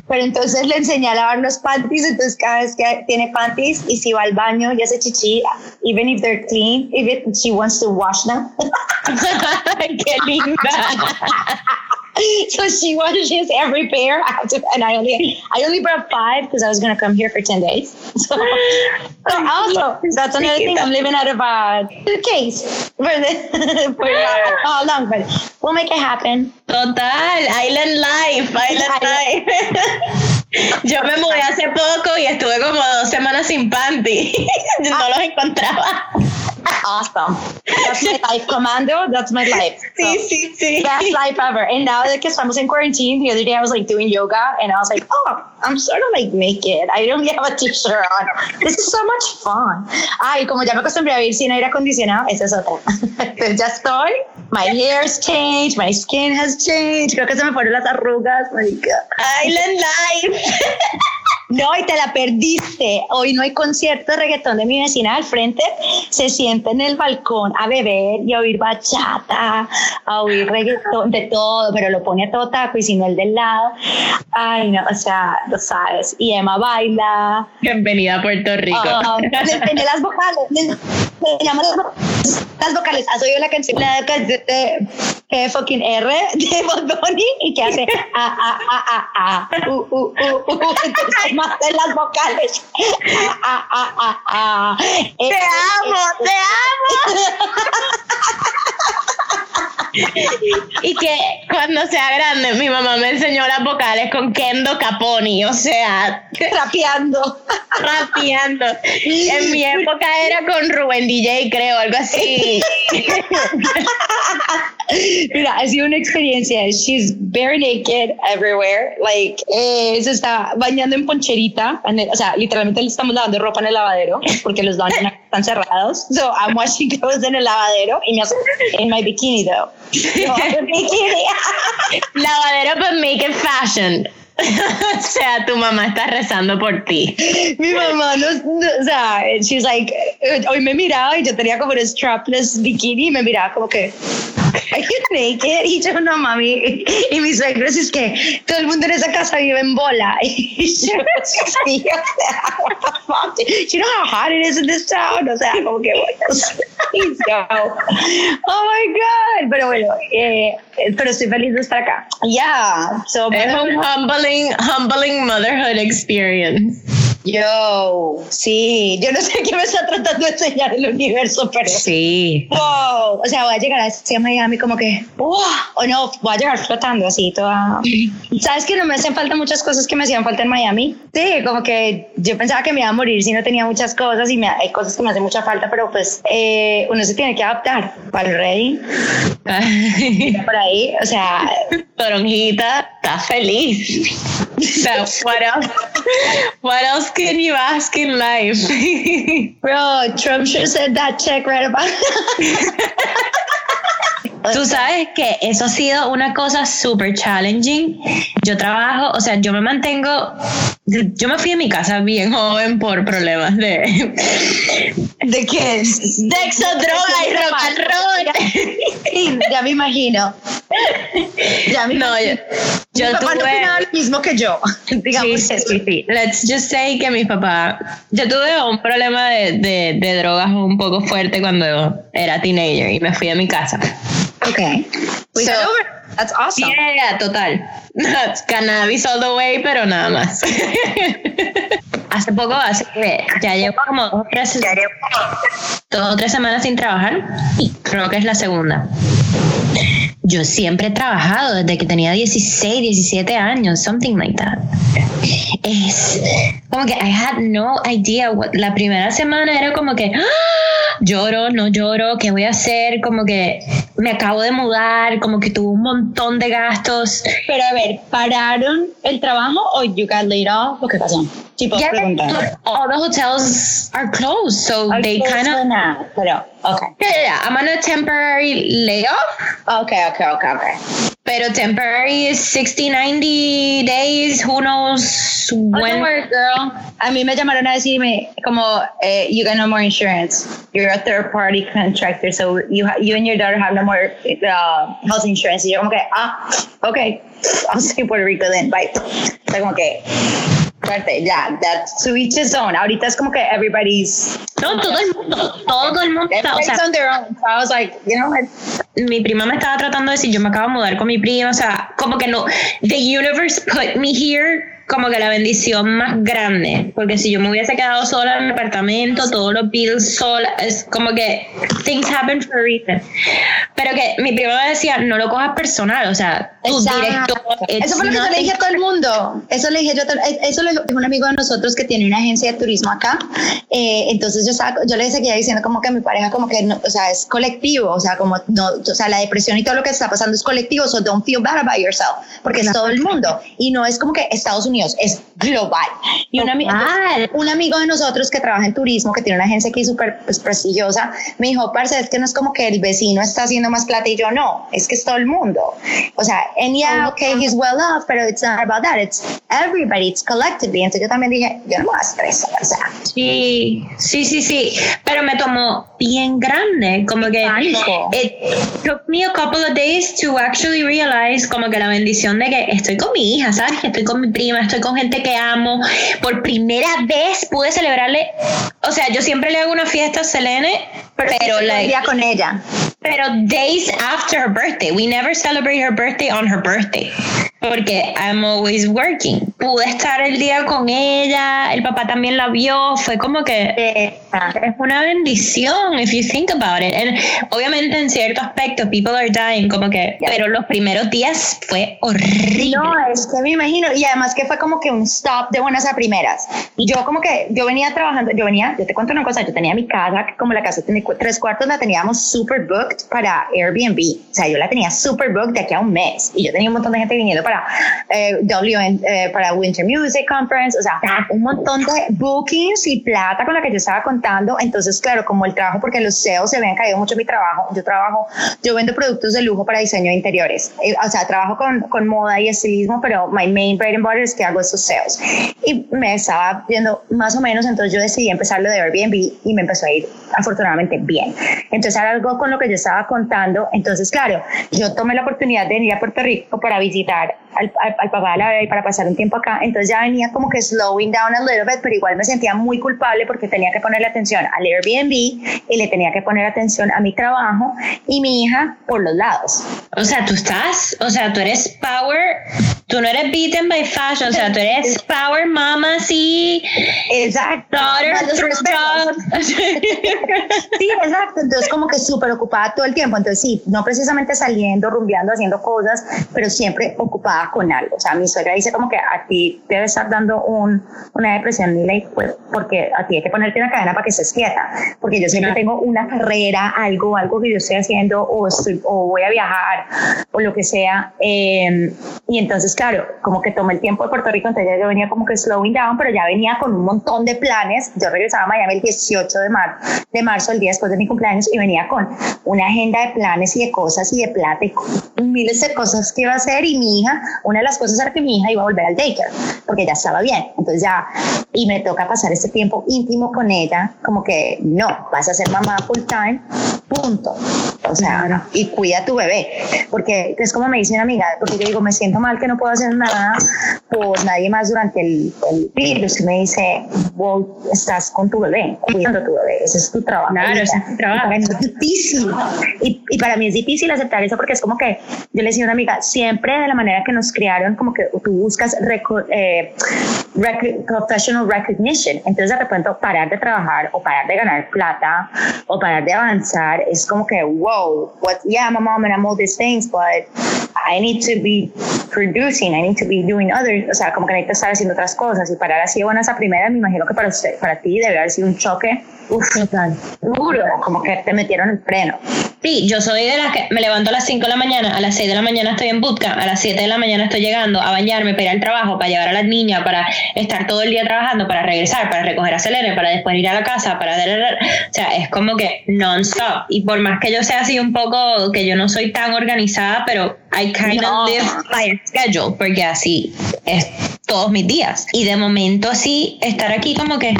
pero entonces le enseñé a lavar los panties, entonces cada vez que tiene panties y si va al baño y hace chichi, even if they're clean, if it, she wants to wash them. <laughs> ¡Qué linda! <laughs> <laughs> so she washes every pair. I have to, and I only I only brought five because I was gonna come here for ten days. <laughs> So, so also that's another thing. I'm living out of a suitcase for the <laughs> for uh, how long, but we'll make it happen. Total, Island Life, Island Life. Yo me mudé hace poco y estuve como dos semanas sin panty. no los encontraba. Awesome. That's my life, Commando. That's my life. <laughs> Sí, sí, sí. Best life ever. And now that estamos in quarantine, the other day I was like doing yoga and I was like, oh, I'm sort of like naked. I don't have a t-shirt on. This is so much fun. Ay, como ya me acostumbré a vivir sin aire acondicionado, esa es otra. <laughs> ya estoy. My hair's changed. My skin has changed. Creo que se me fueron las arrugas, marica. Island Life. <laughs> No, y te la perdiste. Hoy no hay concierto de reggaetón de mi vecina al frente. Se sienta en el balcón a beber y a oír bachata, a oír reggaetón, de todo, pero lo pone a todo taco y si no el del lado. Ay, no, o sea, lo sabes. Y Emma baila. Bienvenida a Puerto Rico. Oh, le enseñé las vocales. Las, vo- las vocales. ¿Has oído la canción? La canción de eh, fucking R de Bad Bunny y que hace a, a, a, a, a, u, u, u, u. Entonces, más de las vocales. A, a, a, a, a. Eh, Te amo, te <laughs> amo. Y que cuando sea grande, mi mamá me enseñó las vocales con Kendo Caponi, o sea, rapeando. rapeando. En mi época era con Rubén DJ, creo, algo así. Mira, ha sido una experiencia. She's bare naked everywhere. Like, eh, se está bañando en poncherita. en el- o sea, literalmente le estamos lavando ropa en el lavadero porque los baños están cerrados. <laughs> So I'm washing clothes en el lavadero y me hace en my bikini though. No, bikini. <laughs> Lavadero, but make it fashion. <laughs> o sea, tu mamá está rezando por ti. Mi mamá no, no, o sea, she's like, eh, hoy me miraba y yo tenía como un strapless bikini y me miraba como que, are <laughs> you naked? Y yo, no, mami. Y mis suegros es que todo el mundo en esa casa vive en bola. <laughs> Y yo, sí, o sea, you know how hot it is in this town? O sea, como que, bueno. <laughs> Oh my God. Pero bueno, eh, pero estoy feliz de estar acá. Yeah. So, Es un humbling, humbling motherhood experience. Yo, sí, yo no sé <laughs> qué me está tratando de enseñar el universo, pero Sí. wow, o sea, voy a llegar así a Miami como que, wow, o no, voy a llegar flotando así toda. ¿Sabes que no me hacen falta muchas cosas que me hacían falta en Miami? Sí, como que yo pensaba que me iba a morir si no tenía muchas cosas y me, hay cosas que me hacen mucha falta, pero pues eh, uno se tiene que adaptar para el ready, <laughs> por ahí, o sea, Toronjita está feliz. So, what else? What else can you ask in life? <laughs> bro, Trump should said that check right about <laughs> Tú sabes que eso ha sido una cosa super challenging. Yo trabajo, o sea, yo me mantengo. Yo me fui a mi casa bien joven por problemas de ¿De qué? sexo, droga y rock and roll. Sí, ya me imagino. Ya me No, yo, yo Mi papá no tuve. opinaba lo mismo que yo. Digamos Sí, sí, eso. sí, sí. Let's just say que mi papá, yo tuve un problema de, de, de drogas un poco fuerte cuando era teenager y me fui a mi casa. Okay. We So- got over. That's awesome. Yeah, yeah, total. <laughs> Cannabis all the way, pero nada más. <laughs> hace poco, hace que ya llevo como dos o tres, dos o tres semanas sin trabajar. Creo que es la segunda. Yo siempre he trabajado desde que tenía 16, 17 años, something like that. Es como que I had no idea. what- la primera semana era como que ¡ah! lloro, no lloro, ¿qué voy a hacer? Como que me acabo de mudar, como que tuve un montón de gastos. Pero a ver, ¿pararon el trabajo o you got laid off? ¿O qué pasó? Tipo, Yeah, preguntar. all the hotels are closed, so they kind of. Pero, okay. Yeah, yeah, yeah, I'm on a temporary layoff. Okay, okay, okay, okay. Pero temporary is 60, 90 days. Who knows Oh, when? don't worry, girl. A mí me llamaron a decirme como, eh, you got no more insurance. You're a third party contractor, so you, ha- you and your daughter have no more uh, health insurance. Y yo como que, ah, okay. <laughs> I'll stay in Puerto Rico then, bye. O sea, como que, suerte, ya, that's to each his own. Ahorita es como que everybody's. No, todo el mundo, todo el mundo está, o sea, on their own. So I was like, you know what? mi prima me estaba tratando de decir, yo me acabo de mudar con mi prima, o sea, como que no, the universe put me here como que la bendición más grande, porque si yo me hubiese quedado sola en mi apartamento, todos los bills sola, es como que things happen for a reason. Pero que mi prima me decía, no lo cojas personal, o sea, tu Exacto. director. Eso fue lo que yo le dije a todo el mundo. Eso le dije yo, a eh, eso le dijo un amigo de nosotros que tiene una agencia de turismo acá. Eh, entonces yo, estaba, yo le seguía diciendo como que mi pareja como que, no, o sea, es colectivo, o sea, como no, o sea, la depresión y todo lo que está pasando es colectivo, so don't feel bad about yourself, porque es todo el mundo y no es como que Estados Unidos, es global. Y un, ami- un amigo de nosotros que trabaja en turismo, que tiene una agencia aquí súper pues, prestigiosa, me dijo, parce, es que no es como que el vecino está haciendo más plata y yo no, es que es todo el mundo. O sea, and yeah, okay, he's well off, pero it's not about that, it's everybody, it's collectively. Entonces yo también dije, yo no me voy a estresar, o sea, Sí, sí, sí, sí, pero me tomó bien grande, como que it took me a couple of days to actually realize como que la bendición de que estoy con mi hija, ¿sabes? Que estoy con mi prima, estoy con gente que amo, por primera vez pude celebrarle, o sea, yo siempre le hago una fiesta a Selene, pero, pero el like, día con ella. Pero days after her birthday. We never celebrate her birthday on her birthday. Porque I'm always working. Pude estar el día con ella, el papá también la vio, fue como que es una bendición if you think about it. And obviamente en cierto aspecto people are dying, como que, pero los primeros días fue horrible. No, es que me imagino, y además que fue como que un stop de buenas a primeras. Y yo como que, yo venía trabajando, yo venía, yo te cuento una cosa, yo tenía mi casa, como la casa tenía cu- tres cuartos, la teníamos super booked para Airbnb. O sea, yo la tenía super booked de aquí a un mes. Y yo tenía un montón de gente viniendo para eh, WN, eh, para Winter Music Conference, o sea, un montón de bookings y plata con la que yo estaba contando. Entonces, claro, como el trabajo, porque los SEOs se habían caído mucho en mi trabajo, yo trabajo, yo vendo productos de lujo para diseño de interiores. Eh, o sea, trabajo con, con moda y estilismo, pero my main bread and butter es que hago esos SEOs. Y me estaba viendo más o menos, entonces yo decidí empezar lo de Airbnb y me empezó a ir afortunadamente bien. Entonces era algo con lo que yo estaba contando. Entonces, claro, yo tomé la oportunidad de venir a Puerto Rico para visitar al, al, al papá de la bebé y para pasar un tiempo acá. Entonces ya venía como que slowing down a little bit, pero igual me sentía muy culpable porque tenía que ponerle atención al Airbnb y le tenía que poner atención a mi trabajo y mi hija por los lados. O sea, tú estás, o sea, tú eres power, tú no eres beaten by fashion, o sea, tú eres <laughs> power mama, sí, Exacto. daughter. <laughs> Sí, exacto. Entonces, como que súper ocupada todo el tiempo. Entonces, sí, no precisamente saliendo, rumbeando, haciendo cosas, pero siempre ocupada con algo. O sea, mi suegra dice como que a ti debe estar dando un, una depresión y like, pues, porque a ti hay que ponerte una cadena para que estés quieta. Porque yo siempre tengo una carrera, algo, algo que yo estoy haciendo, o, estoy, o voy a viajar, o lo que sea. Eh, y entonces, claro, como que tomé el tiempo de Puerto Rico, entonces yo venía como que slowing down, pero ya venía con un montón de planes. Yo regresaba a Miami el 18 de, mar de marzo, el día después de mi cumpleaños, y venía con una agenda de planes y de cosas y de plata y miles de cosas que iba a hacer. Y mi hija, una de las cosas era que mi hija iba a volver al daycare, porque ya estaba bien. Entonces ya, y me toca pasar este tiempo íntimo con ella, como que no, vas a ser mamá full time, punto. O sea, y cuida a tu bebé, porque es como me dice una amiga, porque yo digo, me siento mal que no puedo hacer nada por nadie más durante el, el virus. Y me dice, vos estás con tu bebé, cuidando a tu bebé, ese es tu trabajo. Claro, ese es tu trabajo. Es. Y, y para mí es difícil aceptar eso porque es como que yo le decía a una amiga, siempre de la manera que nos criaron, como que tú buscas reco- eh, rec- professional recognition. Entonces, de repente, parar de trabajar o parar de ganar plata o parar de avanzar es como que, wow, what, yeah, I'm a mom and I'm all these things, but I need to be producing, I need to be doing other, o sea, como que necesito estar haciendo otras cosas y parar así de buenas a primera, me imagino que para usted, para ti debe haber sido un choque, uf, duro, como que te metieron el freno. Sí, yo soy de las que me levanto a las 5 de la mañana, a las 6 de la mañana estoy en bootcamp, a las 7 de la mañana estoy llegando a bañarme, para ir al trabajo, para llevar a las niñas, para estar todo el día trabajando, para regresar, para recoger a Selene, para después ir a la casa, para... O sea, es como que non-stop. Y por más que yo sea así un poco, que yo no soy tan organizada, pero I kind No. of live by a schedule, porque así es todos mis días. Y de momento así, estar aquí como que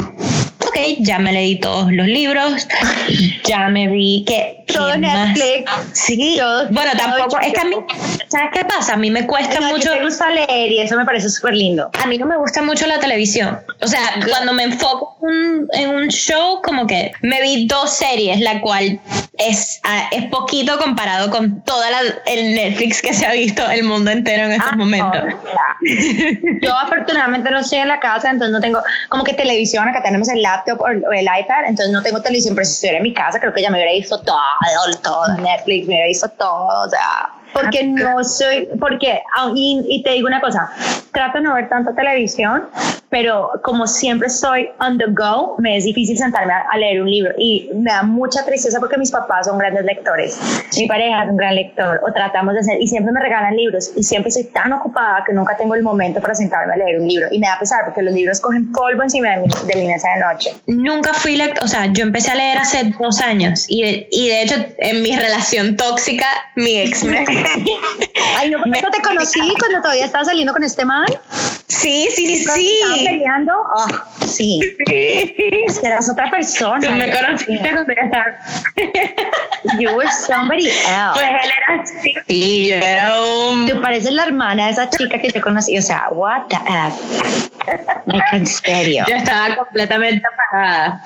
ok, ya me leí todos los libros, ya me vi que... Todo Netflix. Sí, bueno, tampoco, es que a mí, ¿sabes qué pasa? A mí me cuesta mucho... Me gusta leer y eso me parece súper lindo. A mí no me gusta mucho la televisión. O sea, cuando me enfoco en un show, como que me vi dos series, la cual es, ah, es poquito comparado con toda la, el Netflix que se ha visto el mundo entero en estos ah, momentos. Yo afortunadamente no estoy en la casa, entonces no tengo como que televisión, acá tenemos el laptop o el, iPad, entonces no tengo televisión, pero si estuviera en mi casa creo que ya me hubiera visto todo, todo, Netflix, me hubiera visto todo, o sea porque no soy, porque, y, y, te digo una cosa, trato de no ver tanto televisión, pero como siempre estoy on the go, me es difícil sentarme a, leer un libro y me da mucha tristeza porque mis papás son grandes lectores, mi pareja es un gran lector, o tratamos de hacer, y siempre me regalan libros, y siempre estoy tan ocupada que nunca tengo el momento para sentarme a leer un libro, y me da pesar porque los libros cogen polvo encima de mi, de mi mesa de noche. Nunca fui lector, o sea, yo empecé a leer hace dos años, y, y de hecho en mi relación tóxica, mi ex me Ay, no, ¿no te conocí cuando todavía estaba saliendo con este man? Sí, sí, sí. ¿Estabas peleando? Oh, sí. sí. Eras otra persona. Tú me conociste cuando ya estaba. You were somebody else. Pues él era así. Sí, yo era un... Tú pareces la hermana de esa chica que te conocí. O sea, what the F. en serio. Yo estaba completamente apagada.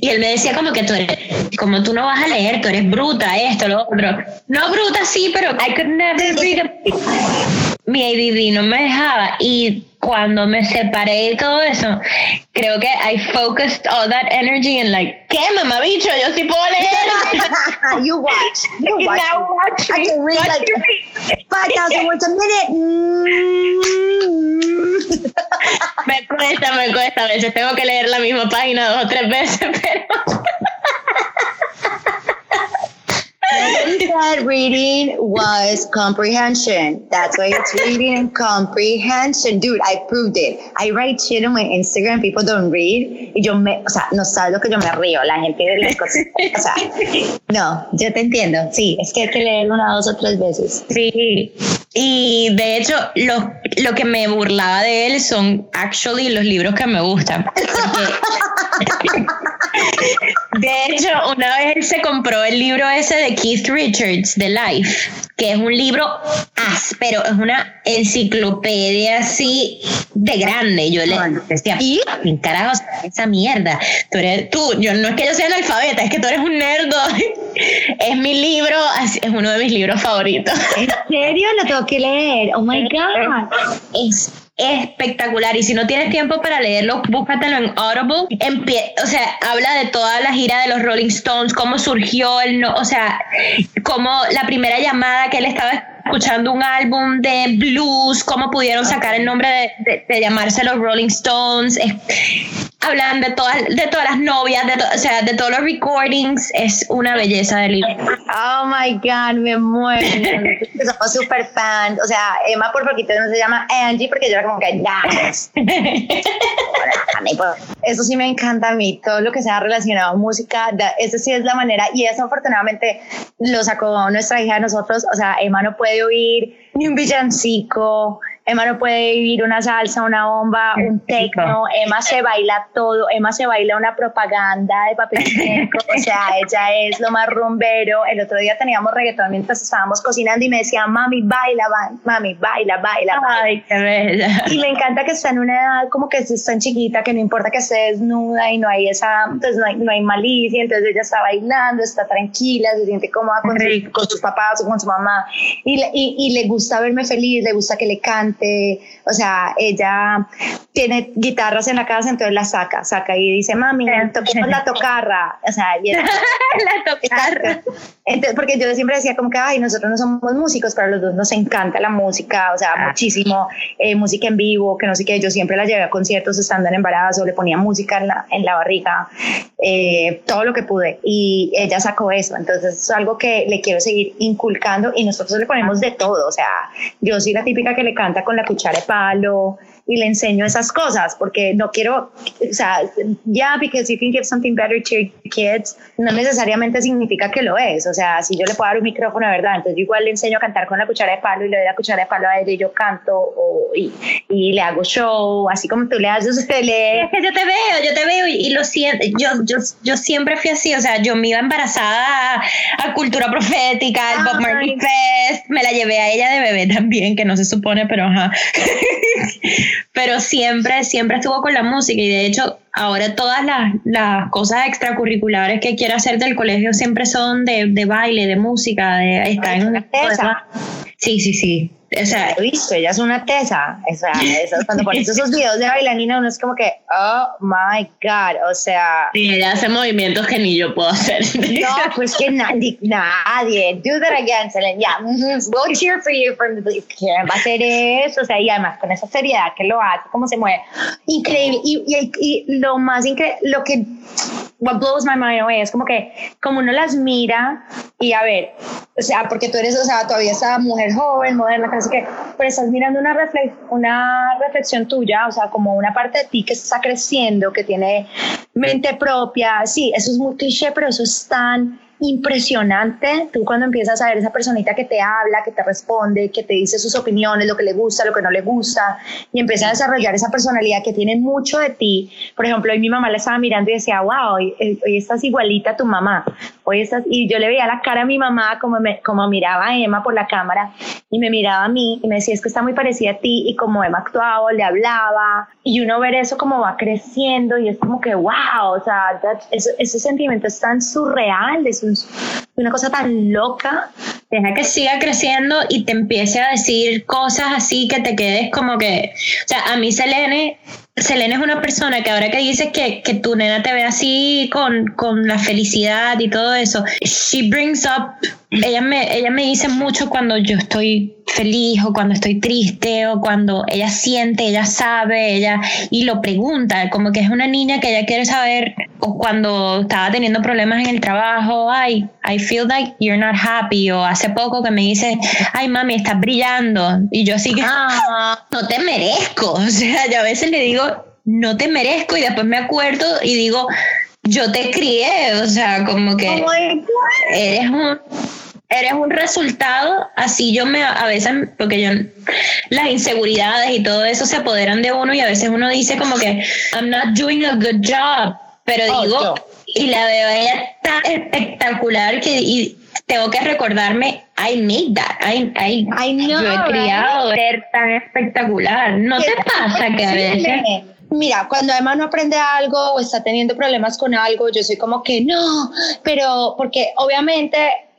Y él me decía como que tú eres, como tú no vas a leer, tú eres bruta, esto, lo otro. No bruta, sí, pero I could never read a... Mi ADD no me dejaba y cuando me separé y todo eso, creo que I focused all that energy in like, ¿qué mamabicho? Yo sí puedo leer. <laughs> you watch. You <laughs> watch. Now watch I can read watch like 5,000 words a minute. <laughs> me cuesta, me cuesta. A veces tengo que leer la misma página dos o tres veces, pero... said reading was comprehension. That's why it's reading and comprehension. Dude, I proved it. I write shit on my Instagram. People don't read. Y yo me, o sea, no sabes lo que yo me río. La gente de las cosas. O sea, no, yo te entiendo. Sí, es que hay que leerlo una, dos o tres veces. Sí. Y de hecho, lo, lo que me burlaba de él son actually los libros que me gustan. <laughs> de hecho, una vez él se compró el libro ese de Keith Richards, The Life, que es un libro áspero, es una enciclopedia así de grande. Yo le decía, ¿y? ¿Qué carajo esa mierda? Tú, eres, tú, yo no es que yo sea analfabeta, es que tú eres un nerd. <laughs> es mi libro, es uno de mis libros favoritos. ¿En serio? Lo tengo que leer. Oh my God. Es espectacular y si no tienes tiempo para leerlo, búscatelo en Audible. o sea, habla de toda la gira de los Rolling Stones, cómo surgió el no, o sea, cómo la primera llamada que él estaba escuchando un álbum de blues, cómo pudieron sacar el nombre de, llamarse los Rolling Stones. hablan de todas, de todas las novias, de o sea, de todos los recordings. Es una belleza del libro. Oh my God, me muero. <laughs> Somos súper fans. O sea, Emma por poquito no se llama Angie porque yo era como que, <laughs> Eso sí me encanta a mí, todo lo que sea relacionado a música, eso sí es la manera, y eso afortunadamente lo sacó nuestra hija de nosotros, o sea, Emma no oír. Ni un villancico, Emma no puede vivir una salsa, una bomba, un tecno, Emma se baila todo, Emma se baila una propaganda de papel <laughs> higiénico, o sea, ella es lo más rumbero. El otro día teníamos reggaetón mientras estábamos cocinando y me decía, mami, baila, mami, baila, baila. Ay, qué bella. Y me encanta que está en una edad como que es tan chiquita que no importa que esté desnuda y no hay esa, entonces no hay, no hay malicia, entonces ella está bailando, está tranquila, se siente cómoda con, con sus papás o con su mamá. Y, y, y le gusta verme feliz, le gusta que le cante They. O sea, ella tiene guitarras en la casa, entonces la saca, saca y dice, mami, toquemos la <laughs> tocarra, o sea, <laughs> la tocarra. Entonces, porque yo siempre decía como que, ay, nosotros no somos músicos, pero a los dos nos encanta la música, o sea, ah. muchísimo, eh, música en vivo, que no sé qué, yo siempre la llevé a conciertos estando en embarazo, le ponía música en la, en la barriga, eh, todo lo que pude, y ella sacó eso, entonces es algo que le quiero seguir inculcando y nosotros le ponemos de todo, o sea, yo soy la típica que le canta con la cuchara de palo, y le enseño esas cosas porque no quiero, o sea, ya, because you can give something better to your kids, no necesariamente significa que lo es. O sea, si yo le puedo dar un micrófono, ¿verdad? Entonces yo igual le enseño a cantar con la cuchara de palo y le doy la cuchara de palo a él y yo canto o, y, y, le hago show, así como tú le haces, usted le... Es que yo te veo, yo te veo y, lo siento, yo, yo, yo siempre fui así, o sea, yo me iba embarazada a, cultura profética, al Bob Marley Fest, me la llevé a ella de bebé también, que no se supone, pero ajá. <laughs> pero siempre, siempre estuvo con la música y de hecho ahora todas las, las, cosas extracurriculares que quiero hacer del colegio siempre son de, de baile, de música, de estar en una... Sí, sí, sí. O sea, he visto, ella es una tesa. O sea, cuando <laughs> pones esos videos de bailarina, uno es como que, oh my God. O sea. Sí, ella hace movimientos que ni yo puedo hacer. No, pues que nadie, nadie. Do that again, Selene. Yeah, we'll cheer for you from the. ¿Quién va a hacer eso? O sea, y además con esa seriedad que lo hace, cómo se mueve. Increíble. Y, y, y lo más increíble, lo que. What blows my mind away es como que, como uno las mira y a ver, o sea, porque tú eres, o sea, todavía esa mujer joven, moderna, así que, pero estás mirando una, reflex, una reflexión tuya, o sea, como una parte de ti que está creciendo, que tiene mente propia, sí, eso es muy cliché, pero eso es tan impresionante. Tú cuando empiezas a ver esa personita que te habla, que te responde, que te dice sus opiniones, lo que le gusta, lo que no le gusta, y empieza a desarrollar esa personalidad que tiene mucho de ti. Por ejemplo, hoy mi mamá la estaba mirando y decía, wow, hoy, hoy estás igualita a tu mamá. Hoy estás, y yo le veía la cara a mi mamá como, me, como miraba a Emma por la cámara y me miraba a mí y me decía, es que está muy parecida a ti y como Emma actuaba, le hablaba, y uno ver eso como va creciendo y es como que, wow, o sea, ese sentimiento es tan surreal, es una cosa tan loca. Deja que siga creciendo y te empiece a decir cosas así que te quedes como que, o sea, a mí Selene Selena es una persona que ahora que dices que, que tu nena te ve así con, con, la felicidad y todo eso, she brings up, ella me, ella me dice mucho cuando yo estoy feliz o cuando estoy triste o cuando ella siente, ella sabe, ella y lo pregunta, como que es una niña que ella quiere saber o cuando estaba teniendo problemas en el trabajo, ay, I feel like you're not happy o hace poco que me dice, ay mami, estás brillando y yo así que, ah, <laughs> no te merezco, <laughs> o sea, yo a veces le digo, no te merezco y después me acuerdo y digo, yo te crié, o sea, como que eres un eres un resultado, así yo me, a veces, porque yo, las inseguridades y todo eso se apoderan de uno y a veces uno dice como que, I'm not doing a good job, pero oh, digo, y la veo ella tan espectacular que y tengo que recordarme, I made that, I, I, I yo he criado ser tan espectacular, ¿no te pasa que a veces... Mira, cuando además no aprende algo o está teniendo problemas con algo, yo soy como que no, pero porque obviamente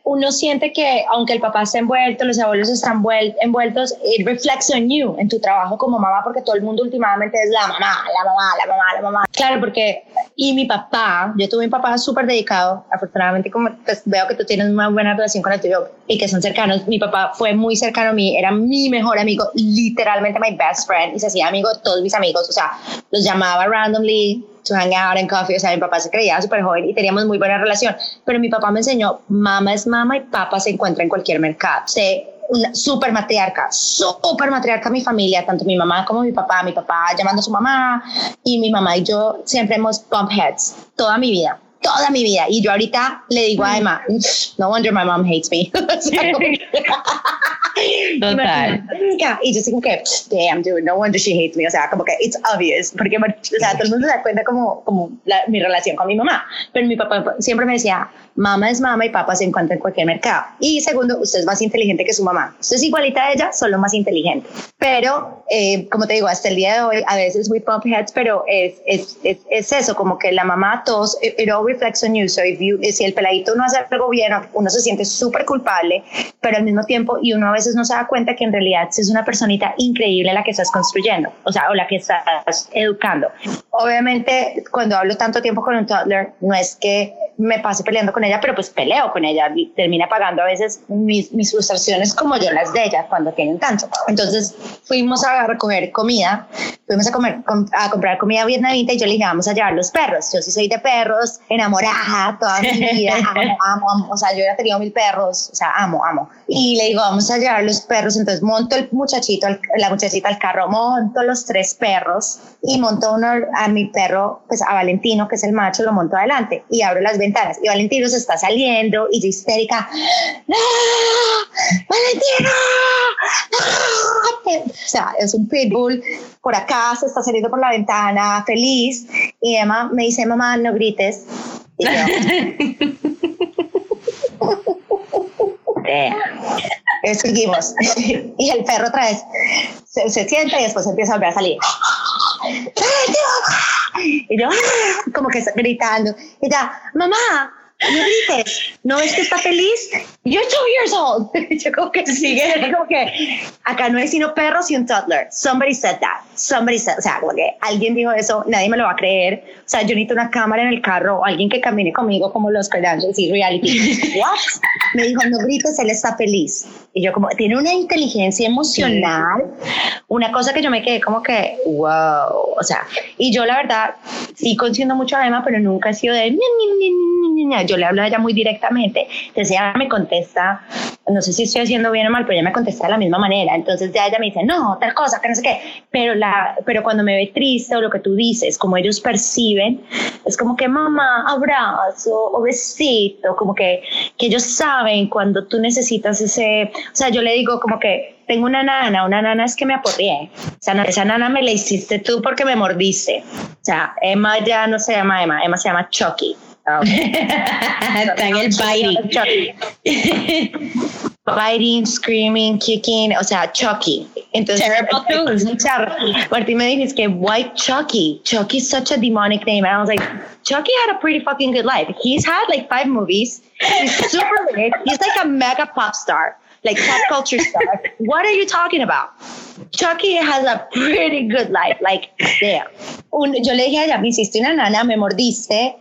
uno siente que aunque el papá está envuelto, los abuelos están envueltos, it reflects on you, en tu trabajo como mamá, porque todo el mundo últimamente es la mamá, la mamá, la mamá, la mamá. Claro, porque, y mi papá, yo tuve un papá súper dedicado, afortunadamente como pues, veo que tú tienes una buena relación con el tuyo y que son cercanos, mi papá fue muy cercano a mí, era mi mejor amigo, literalmente my best friend, y se hacía amigo de todos mis amigos, o sea, los llamaba randomly, to hang out and coffee. O sea, mi papá se creía súper joven y teníamos muy buena relación. Pero mi papá me enseñó, mamá es mamá y papá se encuentra en cualquier mercado. Sé una super matriarca, super matriarca mi familia, tanto mi mamá como mi papá, mi papá llamando a su mamá y mi mamá y yo siempre hemos bump heads toda mi vida toda mi vida. Y yo ahorita le digo a Emma, no wonder my mom hates me. <laughs> <laughs> Total. Y yo digo que, damn, dude, no wonder she hates me. O sea, como que it's obvious. Porque, o sea, todo el mundo se da cuenta como, como mi relación con mi mamá. Pero mi papá siempre me decía, mamá es mamá y papá se encuentra en cualquier mercado. Y segundo, usted es más inteligente que su mamá. Usted es igualita a ella, solo más inteligente. Pero, eh, como te digo, hasta el día de hoy, a veces we pump heads, pero es, es, es, es eso, como que la mamá, todos, it, all reflects on you. So if you, si el peladito no hace algo bien, uno se siente súper culpable, pero al mismo tiempo, y uno a veces no se da cuenta que en realidad es una personita increíble la que estás construyendo, o sea, o la que estás educando. Obviamente, cuando hablo tanto tiempo con un toddler, no es que me pase peleando con ella, pero pues peleo con ella y termina pagando a veces mis, mis frustraciones como yo las de ella cuando tienen tanto. Entonces fuimos a recoger comida fuimos a, comer, a comprar comida vietnamita y yo le dije, vamos a llevar los perros. Yo sí soy de perros, enamorada toda mi vida, <laughs> amo, amo, amo. O sea, yo ya he tenido mil perros, o sea, amo, amo. Y le digo, vamos a llevar los perros. Entonces monto el muchachito, la muchachita al carro, monto los tres perros y monto uno a mi perro, pues a Valentino, que es el macho, lo monto adelante y abro las ventanas. Y Valentino se está saliendo y yo histérica, ¡No! ¡Valentino! ¡No! O sea, es un pitbull por acá, se está saliendo por la ventana, feliz. Y Emma me dice, mamá, no grites. Y yo, <laughs> <laughs> seguimos. <laughs> y el perro otra vez se, se, sienta y después empieza a volver a salir. Y yo, <laughs> como que gritando. Y ya, mamá, no grites, ¿no ves que está feliz? You're two years old. <laughs> Yo como que sigue, como que acá no hay sino perros y un toddler. Somebody said that. Somebody said, o sea, como que alguien dijo eso, nadie me lo va a creer. O sea, yo necesito una cámara en el carro o alguien que camine conmigo como los Kardashians y reality. What? Me dijo, no grites, él está feliz. Y yo como, tiene una inteligencia emocional, una cosa que yo me quedé como que, wow. O sea, y yo la verdad, sí consiento mucho a Emma, pero nunca he sido de, yo le hablo a ella muy directamente, entonces ella me contesta, no sé si estoy haciendo bien o mal, pero ella me contesta de la misma manera, entonces ya ella me dice, no, tal cosa, que no sé qué, pero, la, pero cuando me ve triste o lo que tú dices, como ellos perciben, es como que mamá, abrazo o besito, como que, que ellos saben cuando tú necesitas ese, o sea, yo le digo como que tengo una nana, una nana es que me aporrié. O sea, esa nana me la hiciste tú porque me mordiste. O sea, Emma ya no se llama Emma, Emma se llama Chucky. Está en el biting. biting, screaming, kicking, o sea, Chucky. Entonces, Martín <laughs> me dijo, que, why Chucky? Chucky is such a demonic name. And I was like, Chucky had a pretty fucking good life. He's had like five movies. He's super <laughs> rich. He's like a mega pop star, like pop culture star. what are you talking about? Chucky has a pretty good life. Like, damn. Un, yo le dije a ella, me hiciste una nana, me mordiste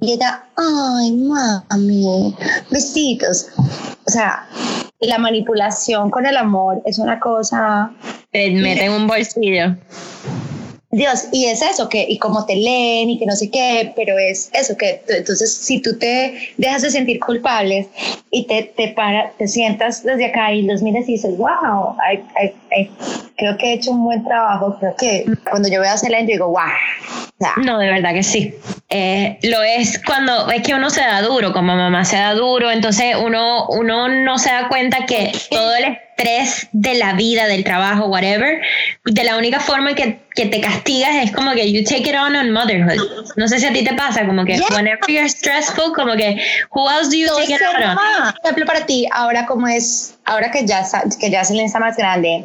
y ella, ay, mami, besitos. O sea, la manipulación con el amor es una cosa... Te meten un bolsillo. Dios, y es eso, que, y como te leen y que no sé qué, pero es eso, que entonces si tú te dejas de sentir culpable y te, te, para, te sientas desde acá y los miras y dices, wow, creo que he hecho un buen trabajo, creo que cuando yo veo a Selene yo digo, wow. no, de verdad que sí. Eh, lo es cuando es que uno se da duro, como mamá se da duro, entonces uno, uno no se da cuenta que todo el estrés de la vida, del trabajo, whatever, de la única forma que, que te castigas es como que you take it on on motherhood. No sé si a ti te pasa, como que whenever you're stressful, como que who else do you take it on? Por ejemplo, para ti, ahora como es, ahora que ya, que ya se está más grande,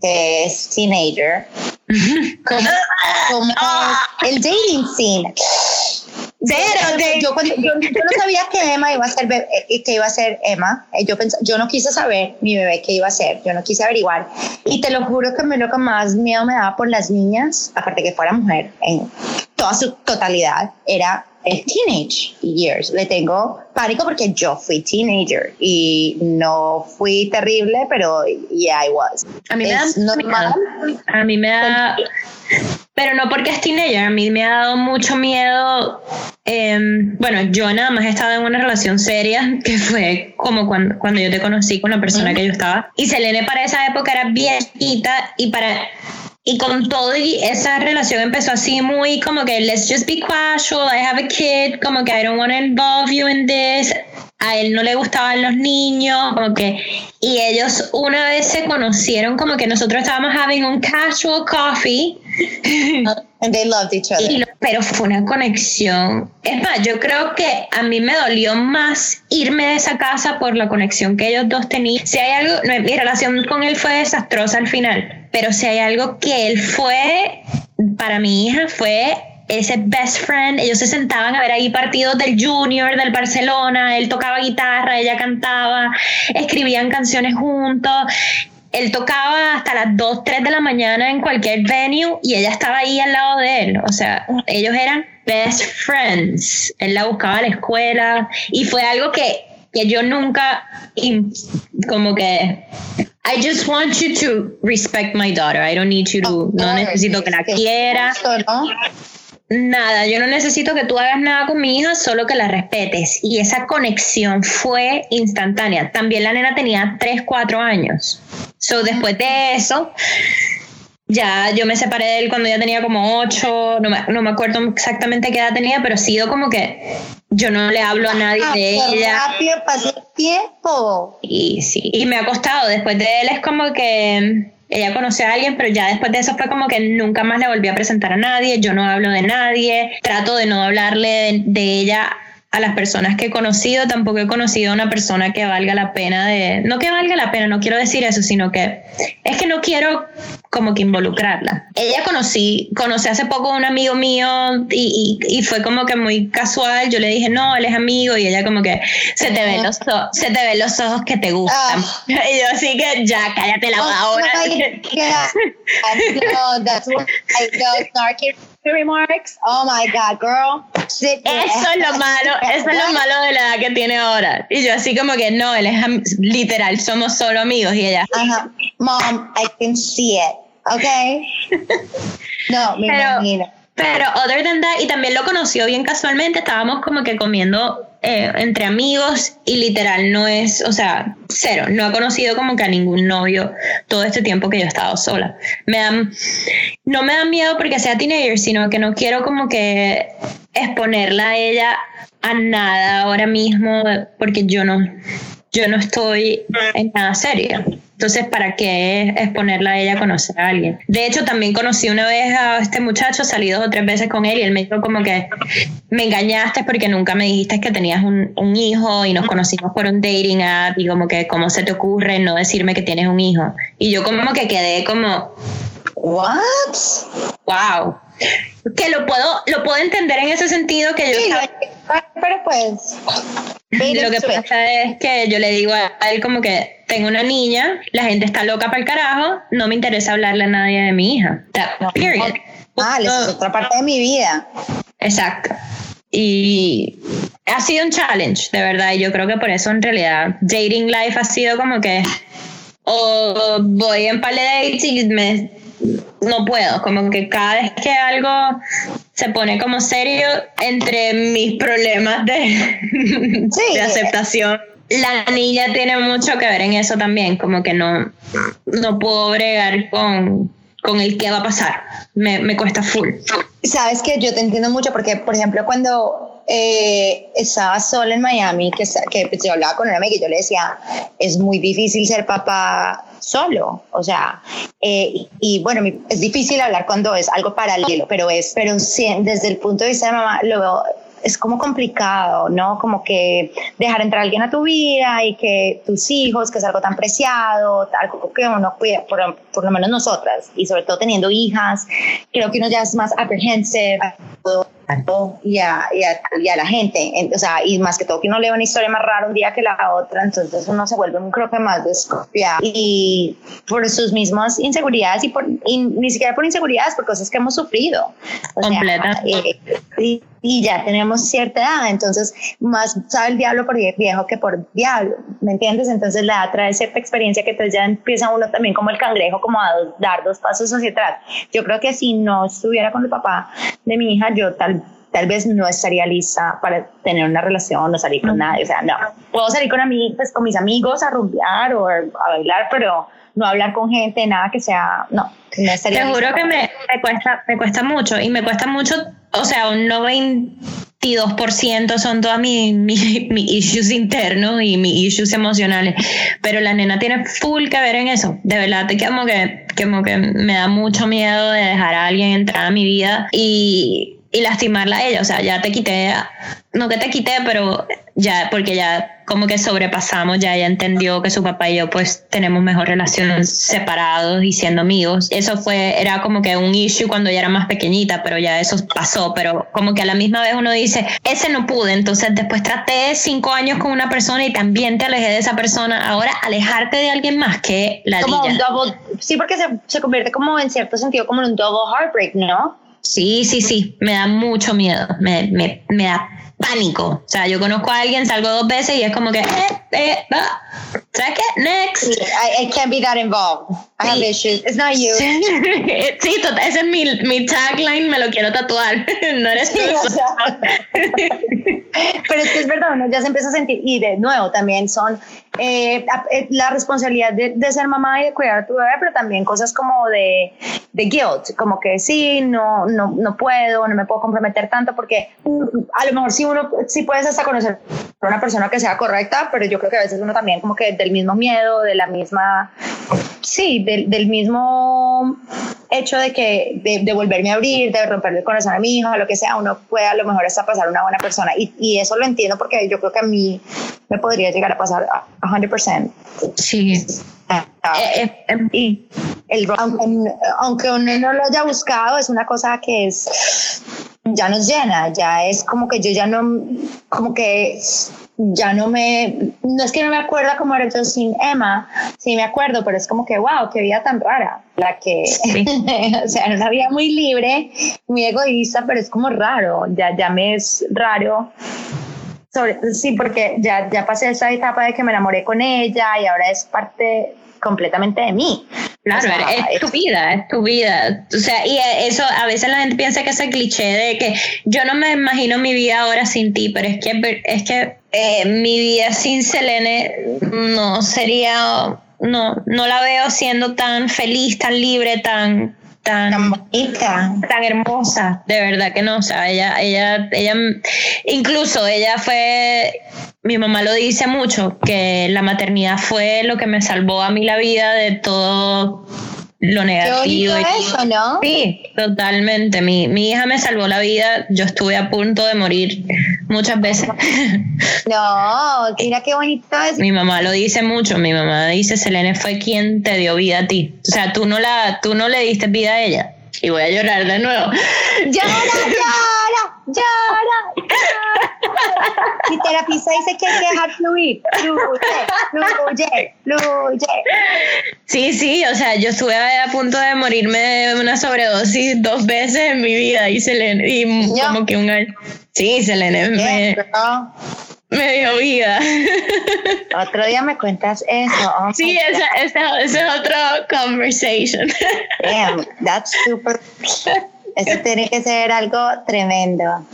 que es teenager, como, como el dating scene pero yo, yo, no sabía que Emma iba a ser eh, que iba a ser Emma. Eh, yo yo no quise saber mi bebé qué iba a ser. Yo no quise averiguar. Y te lo juro que me lo que más miedo me daba por las niñas, aparte que fuera mujer en toda su totalidad, era el teenage years. Le tengo pánico porque yo fui teenager y no fui terrible, pero yeah, I was. A mí me da normal. A mí me da pero no porque es teenager, a mí me ha dado mucho miedo. Em, bueno, yo nada más he estado en una relación seria, <laughs> que fue como cuando, cuando yo te conocí con la persona que yo estaba. Y Selene para esa época era viejita y para y con todo y esa relación empezó así muy como que let's just be casual, I have a kid, como que I don't want to involve you in this. A él no le gustaban los niños, como que y ellos una vez se conocieron como que nosotros estábamos having un casual coffee <laughs> And they loved each other. pero fue una conexión. Es más, yo creo que a mí me dolió más irme de esa casa por la conexión que ellos dos tenían. Si hay algo, mi relación con él fue desastrosa al final, pero si hay algo que él fue para mi hija fue ese best friend, ellos se sentaban a ver ahí partidos del Junior, del Barcelona, él tocaba guitarra, ella cantaba, escribían canciones juntos, él tocaba hasta las 2, 3 de la mañana en cualquier venue y ella estaba ahí al lado de él. O sea, ellos eran best friends. Él la buscaba a la escuela y fue algo que, que yo nunca, como que, I just want you to respect my daughter. I don't need you to, no necesito que la quiera. Nada, yo no necesito que tú hagas nada con mi hija, solo que la respetes. Y esa conexión fue instantánea. También la nena tenía 3, 4 años. So, después de eso, ya yo me separé de él cuando ya tenía como 8, no me, no me acuerdo exactamente qué edad tenía, pero ha sido como que yo no le hablo a nadie Ah, de qué ella. rápido pasó el tiempo. Y sí, y me ha costado. Después de él es como que ella conoció a alguien, pero ya después de eso fue como que nunca más le volví a presentar a nadie. Yo no hablo de nadie. Trato de no hablarle de, de ella a las personas que he conocido. Tampoco he conocido a una persona que valga la pena de. No que valga la pena, no quiero decir eso, sino que es que no quiero como que involucrarla. Ella conocí, conocí hace poco a un amigo mío y, y, y fue como que muy casual. Yo le dije, no, él es amigo y ella como que se te ven los, se te ven los ojos que te gustan. <laughs> Y yo así que ya, cállate la boca ahora. Oh my <laughs> God. No, that's what I know. Snarky remarks. Oh my God, girl. Sit Eso es lo malo, eso es lo malo de la edad que tiene ahora. Y yo así como que no, él es am- literal, somos solo amigos y ella. Ajá. Mom, I can see it. Okay. <laughs> No, me Pero- imagino. Pero other than that, y también lo conoció bien casualmente, estábamos como que comiendo eh, entre amigos y literal no es, o sea, cero, no ha conocido como que a ningún novio todo este tiempo que yo he estado sola. Me dan, no me da miedo porque sea teenager, sino que no quiero como que exponerla a ella a nada ahora mismo porque yo no, yo no estoy en nada serio. Entonces, ¿para qué exponerla a ella a conocer a alguien? De hecho, también conocí una vez a este muchacho, salí dos o tres veces con él y él me dijo como que me engañaste porque nunca me dijiste que tenías un, un hijo y nos conocimos por un dating app y como que cómo se te ocurre no decirme que tienes un hijo. Y yo como que quedé como, What? wow. Que lo puedo, lo puedo entender en ese sentido que yo Sí, estaba- pero pues. Lo que pasa es que yo le digo a él como que tengo una niña, la gente está loca para el carajo, no me interesa hablarle a nadie de mi hija. That- period. Ah, es otra parte de mi vida. Exacto. Y ha sido un challenge, de verdad, y yo creo que por eso en realidad dating life ha sido como que o voy en par de dates y me no puedo, como que cada vez que algo se pone como serio entre mis problemas de, <laughs> Sí. de aceptación. La niña tiene mucho que ver en eso también, como que no, no puedo bregar con, con el qué va a pasar. Me, me cuesta full. Sabes que yo te entiendo mucho porque, por ejemplo, cuando eh, estaba sola en Miami, que, que pues, yo hablaba con una amiga y yo le decía, es muy difícil ser papá solo, o sea, eh, y, bueno, es difícil hablar cuando es algo paralelo, pero es, pero desde el punto de vista de mamá, lo es como complicado, ¿no? Como que dejar entrar a alguien a tu vida y que tus hijos, que es algo tan preciado, algo que uno cuida, por, por lo menos nosotras, y sobre todo teniendo hijas, creo que uno ya es más apprehensive a todo y a, y a- y a la gente, En- o sea, y más que todo que uno lee una historia más rara un día que la otra, entonces uno se vuelve, creo que más desconfiado. Y por sus mismas inseguridades y, por, y ni siquiera por inseguridades, por cosas que hemos sufrido. O sea, eh, y, ya tenemos cierta edad, entonces más sabe el diablo por viejo que por diablo, ¿me entiendes? Entonces la edad trae cierta experiencia que entonces ya empieza uno también como el cangrejo, como a dos- dar dos pasos hacia atrás. Yo creo que si no estuviera con el papá de mi hija, yo tal tal vez no estaría lista para tener una relación o salir con nadie, o sea, no. Puedo salir con, ami- pues, con mis amigos a rumbear o a bailar, pero no hablar con gente, nada que sea, no, no estaría Te juro lista que me, me cuesta, me cuesta mucho y me cuesta mucho, o sea, un 92% son todas mis mi, mi issues internos y mis issues emocionales, pero la nena tiene full que ver en eso, de verdad, te como que, como que me da mucho miedo de dejar a alguien entrar a mi vida y, y lastimarla a ella, o sea, ya te quité, no que te quité, pero ya, porque ya como que sobrepasamos, ya ella entendió que su papá y yo pues tenemos mejor relación separados y siendo amigos. Eso fue, era como que un issue cuando ella era más pequeñita, pero ya eso pasó, pero como que a la misma vez uno dice, ese no pude, entonces después traté cinco años con una persona y también te alejé de esa persona, ahora alejarte de alguien más que la como un double, sí, porque se, se convierte como en cierto sentido como en un double heartbreak, ¿no? Sí, sí, sí, me da mucho miedo, me, me, me da pánico. O sea, yo conozco a alguien, salgo dos veces y es como que, eh, eh, ah, ¿Sabes qué? Next. I, I can't be that involved. I have issues. It's not you. sí, <laughs> total, ese es mi, mi tagline, me lo quiero tatuar. <laughs> no eres tú. <laughs> pero es que es verdad, uno ya se empieza a sentir, y de nuevo también son eh, eh, la responsabilidad de, de, ser mamá y de cuidar a tu bebé, pero también cosas como de, de guilt, como que sí, no, no, no puedo, no me puedo comprometer tanto, porque a lo mejor sí uno, sí puedes hasta conocer a una persona que sea correcta, pero yo creo que a veces uno también como que del mismo miedo, de la misma, sí, del, del mismo hecho de que de, de, volverme a abrir, de romperle el corazón a mi hijo, lo que sea, uno puede a lo mejor hasta pasar una buena persona. Y, y eso lo entiendo porque yo creo que a mí me podría llegar a pasar 100%. Sí. Ah, eh, eh, em, y el, aunque, aunque uno no lo haya buscado, es una cosa que es ya nos llena, ya es como que yo ya no, como que ya no me, no es que no me acuerdo cómo era yo sin Emma, sí me acuerdo, pero es como que, wow, qué vida tan rara, la que, <laughs> o sea, era una vida muy libre, muy egoísta, pero es como raro, ya, ya me es raro. Sobre, sí, porque ya, ya pasé esa etapa de que me enamoré con ella y ahora es parte completamente de mí. Claro, es, tu vida, es tu vida. O sea, y eso a veces la gente piensa que es el cliché de que yo no me imagino mi vida ahora sin ti, pero es que, es que eh, mi vida sin Selene no sería, no, no la veo siendo tan feliz, tan libre, tan tan, bonita, tan hermosa, de verdad que no, o sea, ella, ella, ella, incluso ella fue, mi mamá lo dice mucho, que la maternidad fue lo que me salvó a mí la vida de todo lo negativo. eso, ¿no? Sí, totalmente. Mi, mi hija me salvó la vida. Yo estuve a punto de morir muchas veces. <laughs> No, mira qué bonito es. Mi mamá lo dice mucho. Mi mamá dice, Selene fue quien te dio vida a ti. O sea, tú no, la, tú no le diste vida a ella. Y voy a llorar de nuevo. Llora, llora, llora. Mi terapista dice que hay que dejar fluir. Fluye, fluye, fluye. Sí, sí, o sea, yo estuve a punto de morirme de una sobredosis dos veces en mi vida y Selene, y como que un año. Sí, Selene me, me dio vida. <laughs> Otro día me cuentas eso. sí, esa, esa, esa, es otra conversation. Damn, that's super. <laughs> Eso tiene que ser algo tremendo.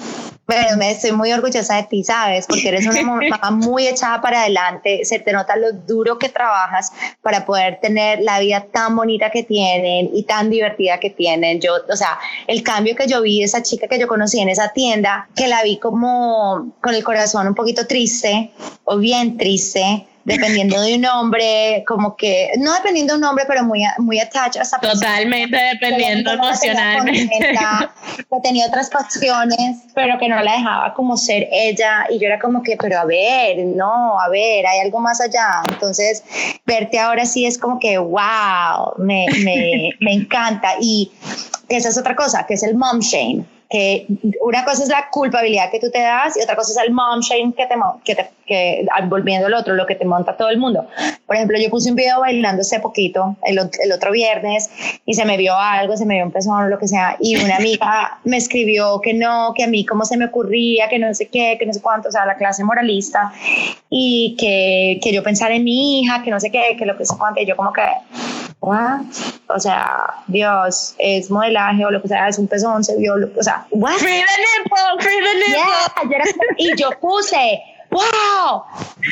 Bueno, me estoy muy orgullosa de ti, ¿sabes? Porque eres una <laughs> mamá muy echada para adelante, se te nota lo duro que trabajas para poder tener la vida tan bonita que tienen y tan divertida que tienen. Yo, o sea, el cambio que yo vi de esa chica que yo conocí en esa tienda, que la vi como con el corazón un poquito triste o bien triste, dependiendo de un hombre, como que, no dependiendo de un hombre, pero muy, muy attached a esa persona. Totalmente dependiendo emocionalmente. Que tenía otras pasiones, pero que no la dejaba como ser ella. Y yo era como que, pero a ver, no, a ver, hay algo más allá. Entonces, verte ahora sí es como que, wow, me, me, me encanta. Y esa es otra cosa, que es el mom shame que una cosa es la culpabilidad que tú te das y otra cosa es el mom shame que te, que te que volviendo al otro, lo que te monta todo el mundo. Por ejemplo, yo puse un video bailando hace poquito, el, el otro viernes, y se me vio algo, se me vio un pezón lo que sea, y una amiga me escribió que no, que a mí cómo se me ocurría, que no sé qué, que no sé cuánto, o sea, la clase moralista, y que, que yo pensara en mi hija, que no sé qué, que lo que sé cuánto, y yo como que, o sea, Dios, es modelaje o lo que sea, es un pezón, se vio, o sea, what? Free the nipple, free the nipple. y yo puse, wow,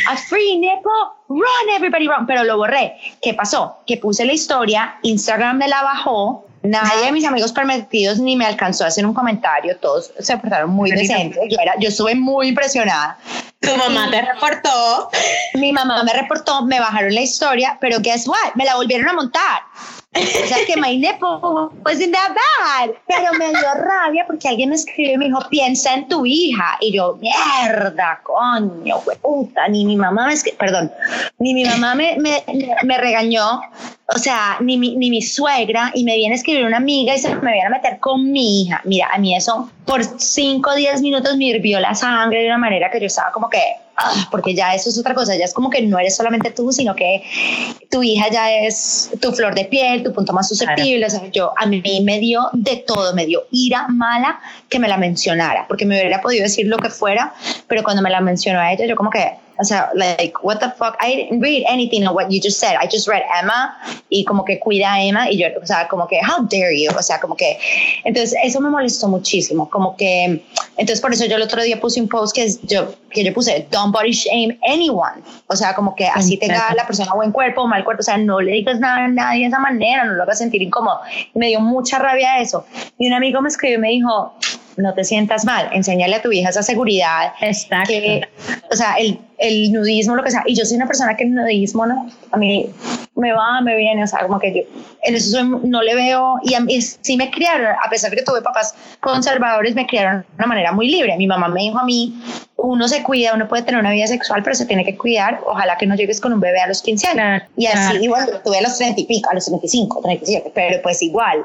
a free nipple, run everybody run, pero lo borré. ¿Qué pasó? Que puse la historia, Instagram me la bajó, Nadie de mis amigos permitidos ni me alcanzó a hacer un comentario, todos se portaron muy decentes. Yo, era, yo estuve muy impresionada. Tu mamá te reportó. Mi mamá me reportó, me bajaron la historia, pero guess what? Me la volvieron a montar. O sea que my nipple wasn't that bad. Pero me dio rabia porque alguien me escribió y me dijo, piensa en tu hija. Y yo, mierda, coño, puta. Ni mi mamá me, perdón, ni mi mamá me, me, me regañó o sea, ni mi, ni mi suegra, y me viene a escribir una amiga y se me viene a meter con mi hija. Mira, a mí eso por 5 o 10 minutos me hirvió la sangre de una manera que yo estaba como que, ah, porque ya eso es otra cosa, ya es como que no eres solamente tú, sino que tu hija ya es tu flor de piel, tu punto más susceptible. O sea, yo, a mí me dio de todo, me dio ira mala que me la mencionara, porque me hubiera podido decir lo que fuera, pero cuando me la mencionó a ella, yo como que, o sea, like, what the fuck, I didn't read anything of what you just said, I just read Emma y como que cuida a Emma y yo, o sea, como que, how dare you, o sea, como que, entonces eso me molestó muchísimo, como que, entonces por eso yo el otro día puse un post que yo, que yo puse, don't body shame anyone, o sea, como que así tenga la persona buen cuerpo o mal cuerpo, o sea, no le digas nada a nadie de esa manera, no lo hagas sentir incómodo, y me dio mucha rabia eso, y un amigo me escribió y me dijo, no te sientas mal, enséñale a tu hija esa seguridad. Exacto. o sea, el, el, nudismo, lo que sea. Y yo soy una persona que el nudismo, ¿no? A mí me va, me viene, o sea, como que yo en eso no le veo, y a mí sí me criaron, a pesar de que tuve papás conservadores, me criaron de una manera muy libre. Mi mamá me dijo a mí, uno se cuida, uno puede tener una vida sexual, pero se tiene que cuidar, ojalá que no llegues con un bebé a los 15 años. y así, igual, tuve a los 30 y pico, a los 35, 37, pero pues igual,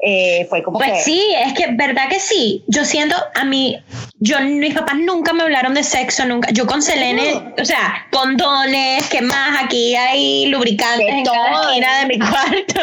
eh, fue como Pues sí, es que, ¿verdad que sí? Yo siento, a mí, yo, mis papás nunca me hablaron de sexo, nunca, yo con Selene, o sea, condones, ¿qué más? Aquí hay lubricantes en cada esquina de mi <laughs> cuarto.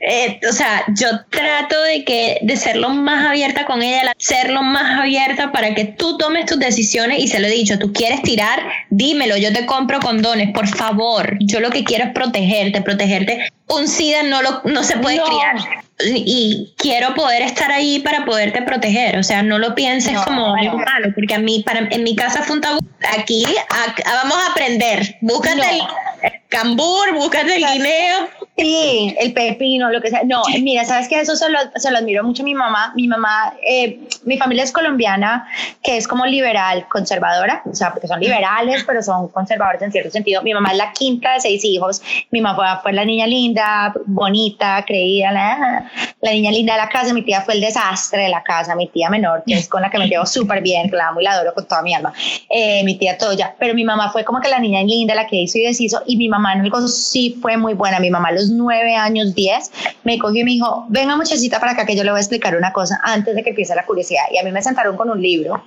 Eh, o sea, yo trato de que de ser lo más abierta con ella, ser lo más abierta para que tú tomes tus decisiones y se lo he dicho, tú quieres tirar, dímelo, yo te compro condones, por favor. Yo lo que quiero es protegerte, protegerte. Un SIDA no lo no se puede criar y quiero poder estar ahí para poderte proteger, o sea, no lo pienses como algo malo, porque a mí para en mi casa fue un tabú. Aquí vamos a aprender. Búscate el cambur, búscate el guineo Sí, el pepino, lo que sea. No, mira, sabes que eso se lo, se lo admiro mucho a mi mamá. Mi mamá, eh, mi familia es colombiana, que es como liberal, conservadora, o sea, porque son liberales, pero son conservadores en cierto sentido. Mi mamá es la quinta de seis hijos. Mi mamá fue, la niña linda, bonita, creída, la, la, niña linda de la casa. Mi tía fue el desastre de la casa. Mi tía menor, que es con la que me llevo súper bien, que la amo y la adoro con toda mi alma. Eh, mi tía Toya. Pero mi mamá fue como que la niña linda, la que hizo y deshizo. Y mi mamá en el gozo sí fue muy buena. Mi mamá los nueve años, diez, me cogió y me dijo, venga muchachita para acá que yo le voy a explicar una cosa antes de que empiece la curiosidad. Y a mí me sentaron con un libro.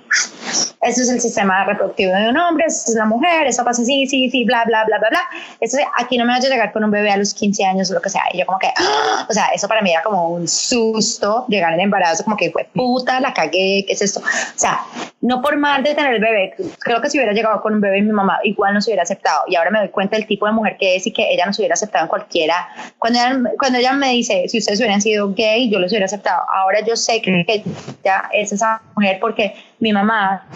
Eso es el sistema reproductivo de un hombre, eso es la mujer, eso pasa así, sí, sí, bla, bla, bla, bla, bla. Eso, aquí no me vaya a llegar con un bebé a los 15 años o lo que sea. Y yo como que, ¡ah! o sea, eso para mí era como un susto, llegar en embarazo, como que fue puta, la cagué, ¿qué es esto? O sea, no por mal de tener el bebé, creo que si hubiera llegado con un bebé mi mamá igual no se hubiera aceptado. Y ahora me doy cuenta del tipo de mujer que es y que ella no se hubiera aceptado en cualquiera cuando ella, cuando ella me dice, si ustedes hubieran sido gay, yo los hubiera aceptado. Ahora yo sé que, que ya es esa mujer porque mi mamá,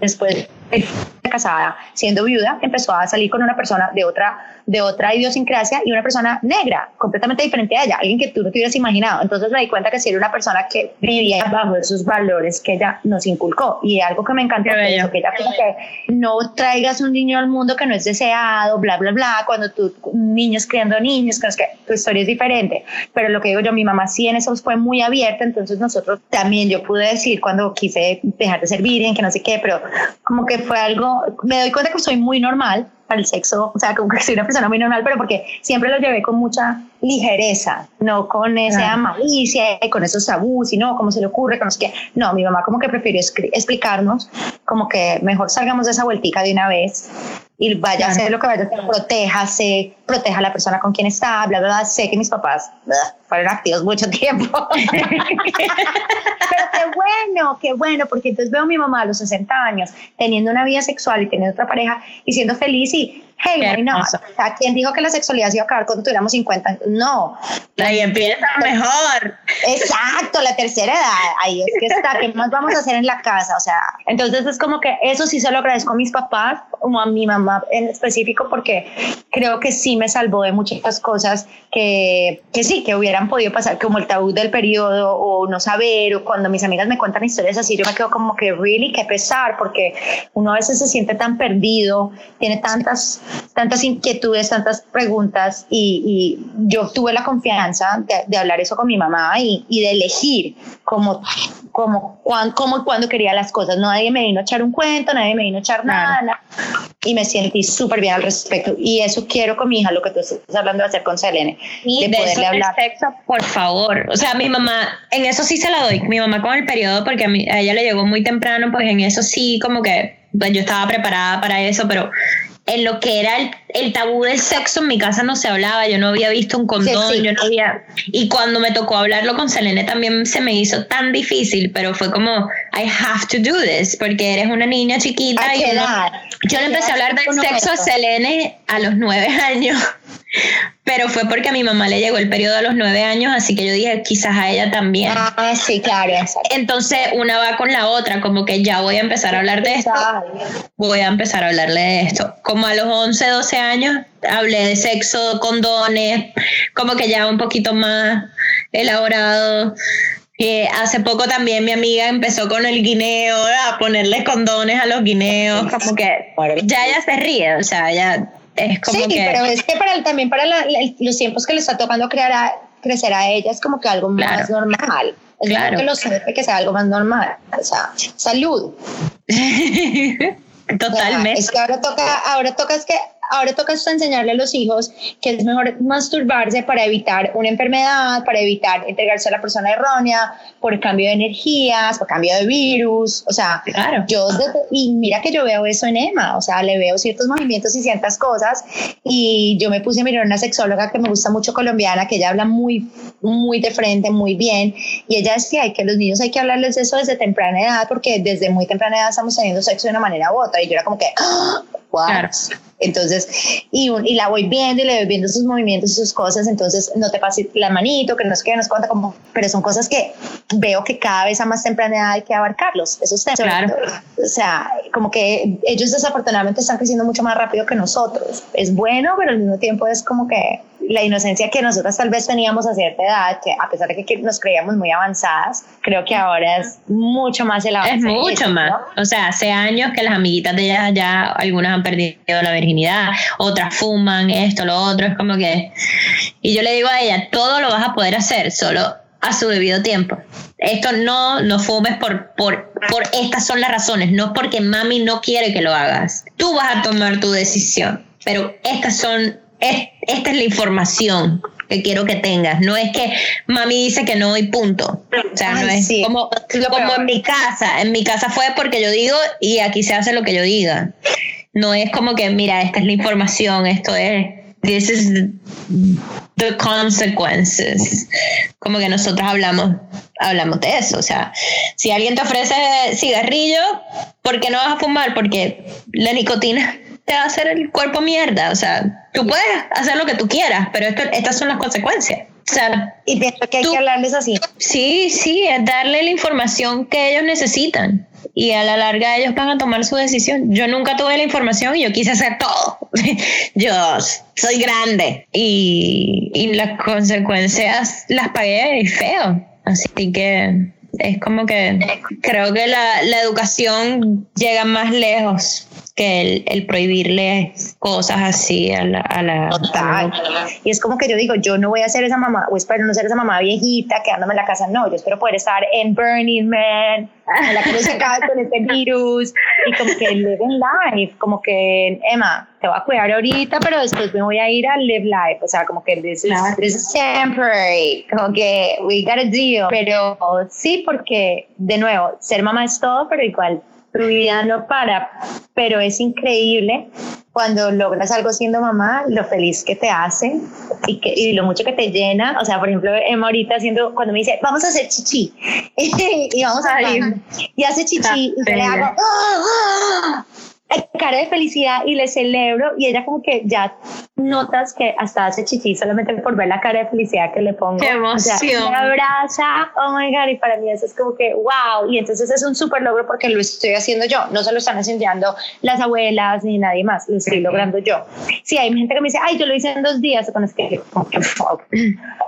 después de casada, siendo viuda, empezó a salir con una persona de otra de otra idiosincrasia y una persona negra, completamente diferente a ella, alguien que tú no te hubieras imaginado. Entonces me di cuenta que si era una persona que vivía bajo esos valores que ella nos inculcó y algo que me encantó eso, que ella como que no traigas un niño al mundo que no es deseado, bla, bla, bla, cuando tú, niños criando niños, que es que tu historia es diferente. Pero lo que digo yo, mi mamá sí en eso fue muy abierta, entonces nosotros también yo pude decir cuando quise dejar de ser virgen, que no sé qué, pero como que fue algo, me doy cuenta que soy muy normal, para el sexo, o sea, como que soy una persona muy normal, pero porque siempre lo llevé con mucha ligereza, no con esa malicia y con esos tabús y no, cómo se le ocurre, con los que, no, mi mamá como que prefirió explicarnos como que mejor salgamos de esa vueltica de una vez y vaya a hacer lo que vaya a hacer, protéjase, proteja a la persona con quien está, bla, bla, bla. Sé que mis papás fueron activos mucho tiempo. <laughs> Pero qué bueno, qué bueno, porque entonces veo a mi mamá a los 60 años teniendo una vida sexual y teniendo otra pareja y siendo feliz y hey, no, o ¿quién dijo que la sexualidad se iba a acabar cuando tuviéramos 50? No. Ahí empieza mejor. Exacto, la tercera edad, ahí es que está, ¿qué más vamos a hacer en la casa? O sea, entonces es como que eso sí se lo agradezco a mis papás, como a mi mamá en específico, porque creo que sí me salvó de muchas cosas que, que sí, que hubieran podido pasar, como el tabú del periodo o no saber, o cuando mis amigas me cuentan historias así, yo me quedo como que, really, qué pesar, porque uno a veces se siente tan perdido, tiene tantas tantas inquietudes, tantas preguntas y, yo tuve la confianza de, hablar eso con mi mamá y, de elegir cómo, cómo, cuándo, cómo y cuándo quería las cosas. Nadie me vino a echar un cuento, nadie me vino a echar nada, y me sentí súper bien al respecto. Y eso quiero con mi hija, lo que tú estás hablando de hacer con Selene, de, poderle hablar. por favor. O sea, mi mamá, en eso sí se la doy. Mi mamá con el periodo, porque a, a ella le llegó muy temprano, pues en eso sí, como que pues yo estaba preparada para eso, pero en lo que era el, tabú del sexo en mi casa no se hablaba, yo no había visto un condón, yo no había... Y cuando me tocó hablarlo con Selene también se me hizo tan difícil, pero fue como, I have to do this, porque eres una niña chiquita. y yo le empecé a hablar del sexo a Selene a los nueve <laughs> años. Pero fue porque a mi mamá le llegó el periodo a los nueve años, así que yo dije, quizás a ella también. Ah, sí, claro. Entonces una va con la otra, como que ya voy a empezar a hablar de esto. Voy a empezar a hablarle de esto. Como a los 11, 12 años, hablé de sexo, condones, como que ya un poquito más elaborado. Eh, hace poco también mi amiga empezó con el guineo, a ponerle condones a los guineos, como que ya ella se ríe, o sea, ya sí, pero es que para también para los tiempos que le está tocando crear crecer a ella es como que algo más normal. Es claro. que lo sepa que sea algo más normal. O sea, salud. <laughs> Totalmente. es que ahora toca, ahora toca es que ahora toca enseñarle a los hijos que es mejor masturbarse para evitar una enfermedad, para evitar entregarse a la persona errónea, por cambio de energías, por cambio de virus. O sea, claro. yo, y mira que yo veo eso en Emma, o sea, le veo ciertos movimientos y ciertas cosas. Y yo me puse a mirar a una sexóloga que me gusta mucho colombiana, que ella habla muy, muy de frente, muy bien. Y ella decía que los niños hay que hablarles de eso desde temprana edad, porque desde muy temprana edad estamos teniendo sexo de una manera u otra. Y yo era como que, ¡Ah! Claro. Entonces, y, y, la voy viendo y le voy viendo sus movimientos y sus cosas, entonces no te pases la manito, que no es que nos cuenta como, pero son cosas que veo que cada vez a más temprana edad hay que abarcarlos, esos temas. Claro. O sea, como que ellos desafortunadamente están creciendo mucho más rápido que nosotros. Es bueno, pero al mismo tiempo es como que la inocencia que nosotros tal vez teníamos a cierta edad, que a pesar de que nos creíamos muy avanzadas, creo que ahora es mucho más el Es mucho más. O sea, hace años que las amiguitas de ellas ya algunas han perdido la virginidad, otras fuman, esto, lo otro, es como que... Y yo le digo a ella, todo lo vas a poder hacer, solo a su debido tiempo. Esto no, no fumes por, por, por estas son las razones, no porque mami no quiere que lo hagas. Tú vas a tomar tu decisión, pero estas son esta es la información que quiero que tengas. No es que mami dice que no y punto. O sea, no es como, como en mi casa. En mi casa fue porque yo digo y aquí se hace lo que yo diga. No es como que, mira, esta es la información, esto es, this is the consequences. Como que nosotros hablamos, hablamos de eso. O sea, si alguien te ofrece cigarrillo, ¿por qué no vas a fumar? Porque la nicotina te va a hacer el cuerpo mierda. O sea, tú puedes hacer lo que tú quieras, pero esto, estas son las consecuencias. O sea, y pienso que hay que hablarles así. Sí, sí, es darle la información que ellos necesitan. Y a la larga ellos van a tomar su decisión. Yo nunca tuve la información y yo quise hacer todo. <laughs> yo soy grande y, y las consecuencias las pagué feo. Así que es como que creo que la, la educación llega más lejos que el, el, prohibirle cosas así a la, a la, Total. Y es como que yo digo, yo no voy a ser esa mamá, o espero no ser esa mamá viejita quedándome en la casa, no, yo espero poder estar en Burning Man, en la se <laughs> con este virus, y como que live in life, como que, Emma, te voy a cuidar ahorita, pero después me voy a ir a live life, o sea, como que this is, this is temporary, como que we got a deal, pero sí, porque, de nuevo, ser mamá es todo, pero igual tu vida no para, pero es increíble cuando logras algo siendo mamá, lo feliz que te hace y, que, y lo mucho que te llena. O sea, por ejemplo, Emma ahorita haciendo, cuando me dice, vamos a hacer chichi, <laughs> y vamos a ir, y hace chichi, y le hago, ¡Ah, cara de felicidad y le celebro y ella como que ya notas que hasta hace chichi solamente por ver la cara de felicidad que le pongo. ¡Qué emoción! me abraza, oh my God, y para mí eso es como que wow, y entonces es un súper logro porque lo estoy haciendo yo, no se lo están haciendo las abuelas ni nadie más, lo estoy logrando yo. Sí, hay gente que me dice, ay, yo lo hice en dos días, con es que, como que fuck.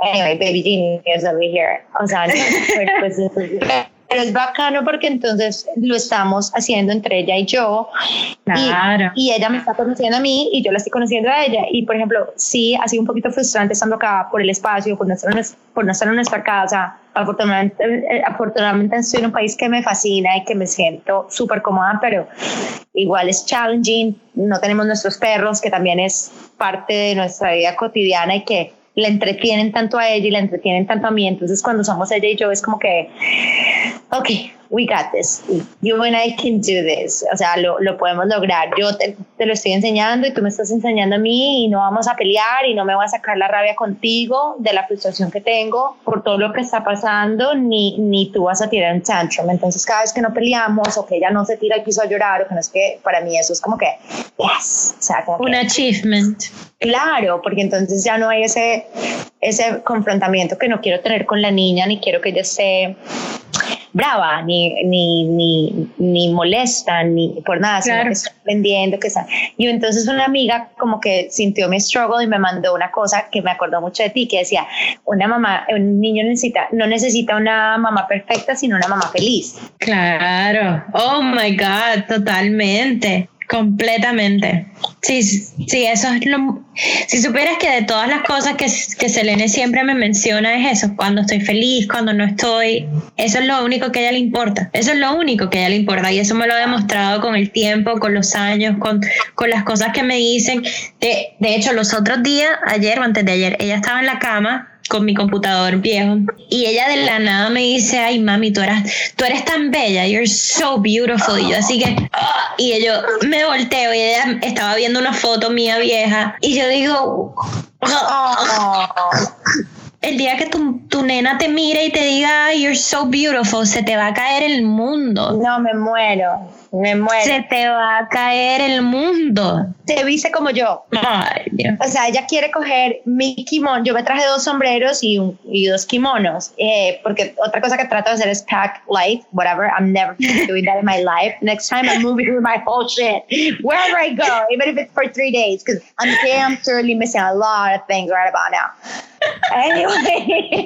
Anyway, baby genius over here. O sea, no, pues, pues, <laughs> pero es bacano porque entonces lo estamos haciendo entre ella y yo. Claro. Y, ella me está conociendo a mí y yo la estoy conociendo a ella. Y por ejemplo, sí, ha sido un poquito frustrante estando acá por el espacio, por no estar en, por no estar en nuestra casa. Afortunadamente, eh, afortunadamente estoy en un país que me fascina y que me siento súper cómoda, pero igual es challenging. No tenemos nuestros perros, que también es parte de nuestra vida cotidiana y que la entretienen tanto a ella y la entretienen tanto a mí. Entonces, cuando somos ella y yo, es como que, ok, we got this, you and I can do this, o sea, lo, lo podemos lograr, yo te, te, lo estoy enseñando y tú me estás enseñando a mí y no vamos a pelear y no me voy a sacar la rabia contigo de la frustración que tengo por todo lo que está pasando, ni, ni tú vas a tirar un tantrum, entonces cada vez que no peleamos o que ella no se tira al piso a llorar o que no es que, para mí eso es como que, yes, o sea, como un achievement. Claro, porque entonces ya no hay ese, ese confrontamiento que no quiero tener con la niña, ni quiero que ella esté brava, ni, ni, ni, ni molesta, ni por nada, sino que está aprendiendo, que está. Y entonces una amiga como que sintió mi struggle y me mandó una cosa que me acordó mucho de ti, que decía, una mamá, un niño necesita, no necesita una mamá perfecta, sino una mamá feliz. Claro, oh my God, totalmente. Completamente. Sí, sí, eso es lo... Si supieras que de todas las cosas que, que Selene siempre me menciona es eso, cuando estoy feliz, cuando no estoy, eso es lo único que a ella le importa, eso es lo único que a ella le importa y eso me lo ha demostrado con el tiempo, con los años, con, con las cosas que me dicen. De, de hecho, los otros días, ayer o antes de ayer, ella estaba en la cama con mi computador viejo. Y ella de la nada me dice, ay mami, tú eres, tú eres tan bella, you're so beautiful. Y yo así que, y yo me volteo y ella estaba viendo una foto mía vieja. Y yo digo, el día que tu, tu, nena te mire y te diga, you're so beautiful, se te va a caer el mundo. No, me muero. Me muero. Se te va a caer el mundo. Te viste como yo. Ay, Dios. O sea, ella quiere coger mi kimono. Yo me traje dos sombreros y, un, y dos kimonos. Eh, porque otra cosa que trato de hacer es pack light, whatever. I'm never doing that in my life. Next time I'm moving through my whole shit. Wherever I go, even if it's for three days, because I'm damn surely missing a lot of things right about now. Anyway,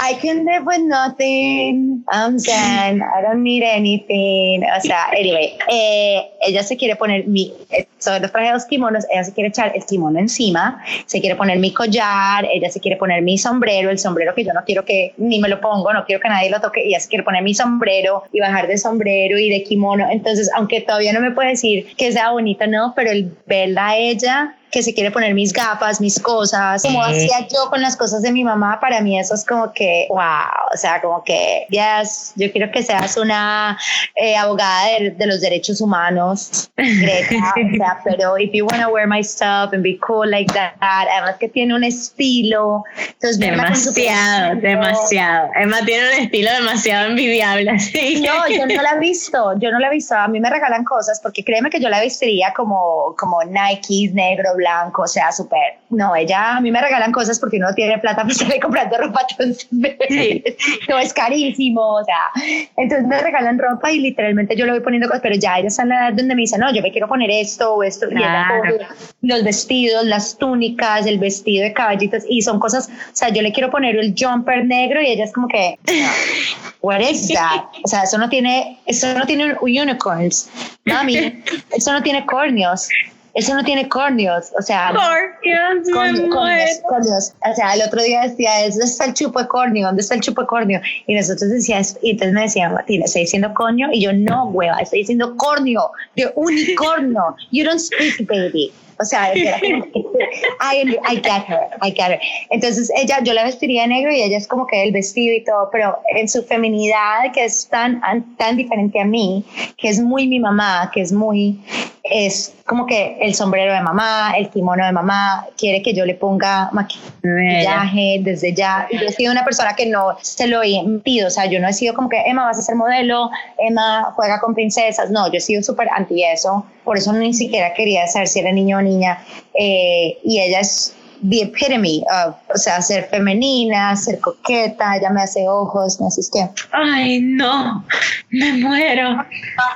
I can live with nothing. I'm zen. I don't need anything. O sea, anyway, eh, ella se quiere poner mi, eh, sobre los traje dos kimonos, ella se quiere echar el kimono encima, se quiere poner mi collar, ella se quiere poner mi sombrero, el sombrero que yo no quiero que ni me lo pongo, no quiero que nadie lo toque, ella se quiere poner mi sombrero y bajar de sombrero y de kimono. Entonces, aunque todavía no me puede decir que sea bonito, no, pero el verla a ella que se quiere poner mis gafas, mis cosas, como hacía yo con las cosas de mi mamá, para mí eso es como que, wow, o sea, como que, yes, yo quiero que seas una eh, abogada de, de, los derechos humanos, Greta, <laughs> o sea, pero if you want to wear my stuff and be cool like that, además que tiene un estilo, entonces demasiado, demasiado, Emma tiene un estilo demasiado envidiable, así. No, yo no la he visto, yo no la he visto, a mí me regalan cosas, porque créeme que yo la vestiría como, como Nike negro, blanco, o sea, súper. No, ella, a mí me regalan cosas porque uno tiene plata para estar comprando ropa, entonces <laughs> no es carísimo, o sea, entonces me regalan ropa y literalmente yo le voy poniendo cosas, pero ya ella está en la edad donde me dice, no, yo me quiero poner esto o esto, claro. y ella los vestidos, las túnicas, el vestido de caballitos, y son cosas, o sea, yo le quiero poner el jumper negro y ella es como que, <laughs> what is that? O sea, eso no tiene, eso no tiene unicorns, mami, <laughs> eso no tiene cornios. Eso no tiene cornios, o sea. Cornios, cornios, cornios, O sea, el otro día decía, ¿dónde está el chupo de cornio? ¿Dónde está el chupo de cornio? Y nosotros decíamos, y entonces me decían, Martina, ¿estoy diciendo cornio? Y yo, no, hueva, estoy diciendo cornio, de unicornio. You don't speak, baby. O sea, I, I get her, I get her. Entonces ella, yo la vestiría de negro y ella es como que el vestido y todo, pero en su feminidad, que es tan, tan diferente a mí, que es muy mi mamá, que es muy, es como que el sombrero de mamá, el kimono de mamá, quiere que yo le ponga maquillaje desde ya. Yo he sido una persona que no se lo he impedido, o sea, yo no he sido como que Emma vas a ser modelo, Emma juega con princesas, no, yo he sido súper anti eso, por eso ni siquiera quería saber si era niño o niña, eh, y ella es the epitome of, o sea, ser femenina, ser coqueta, ella me hace ojos, me hace que. Ay, no, me muero.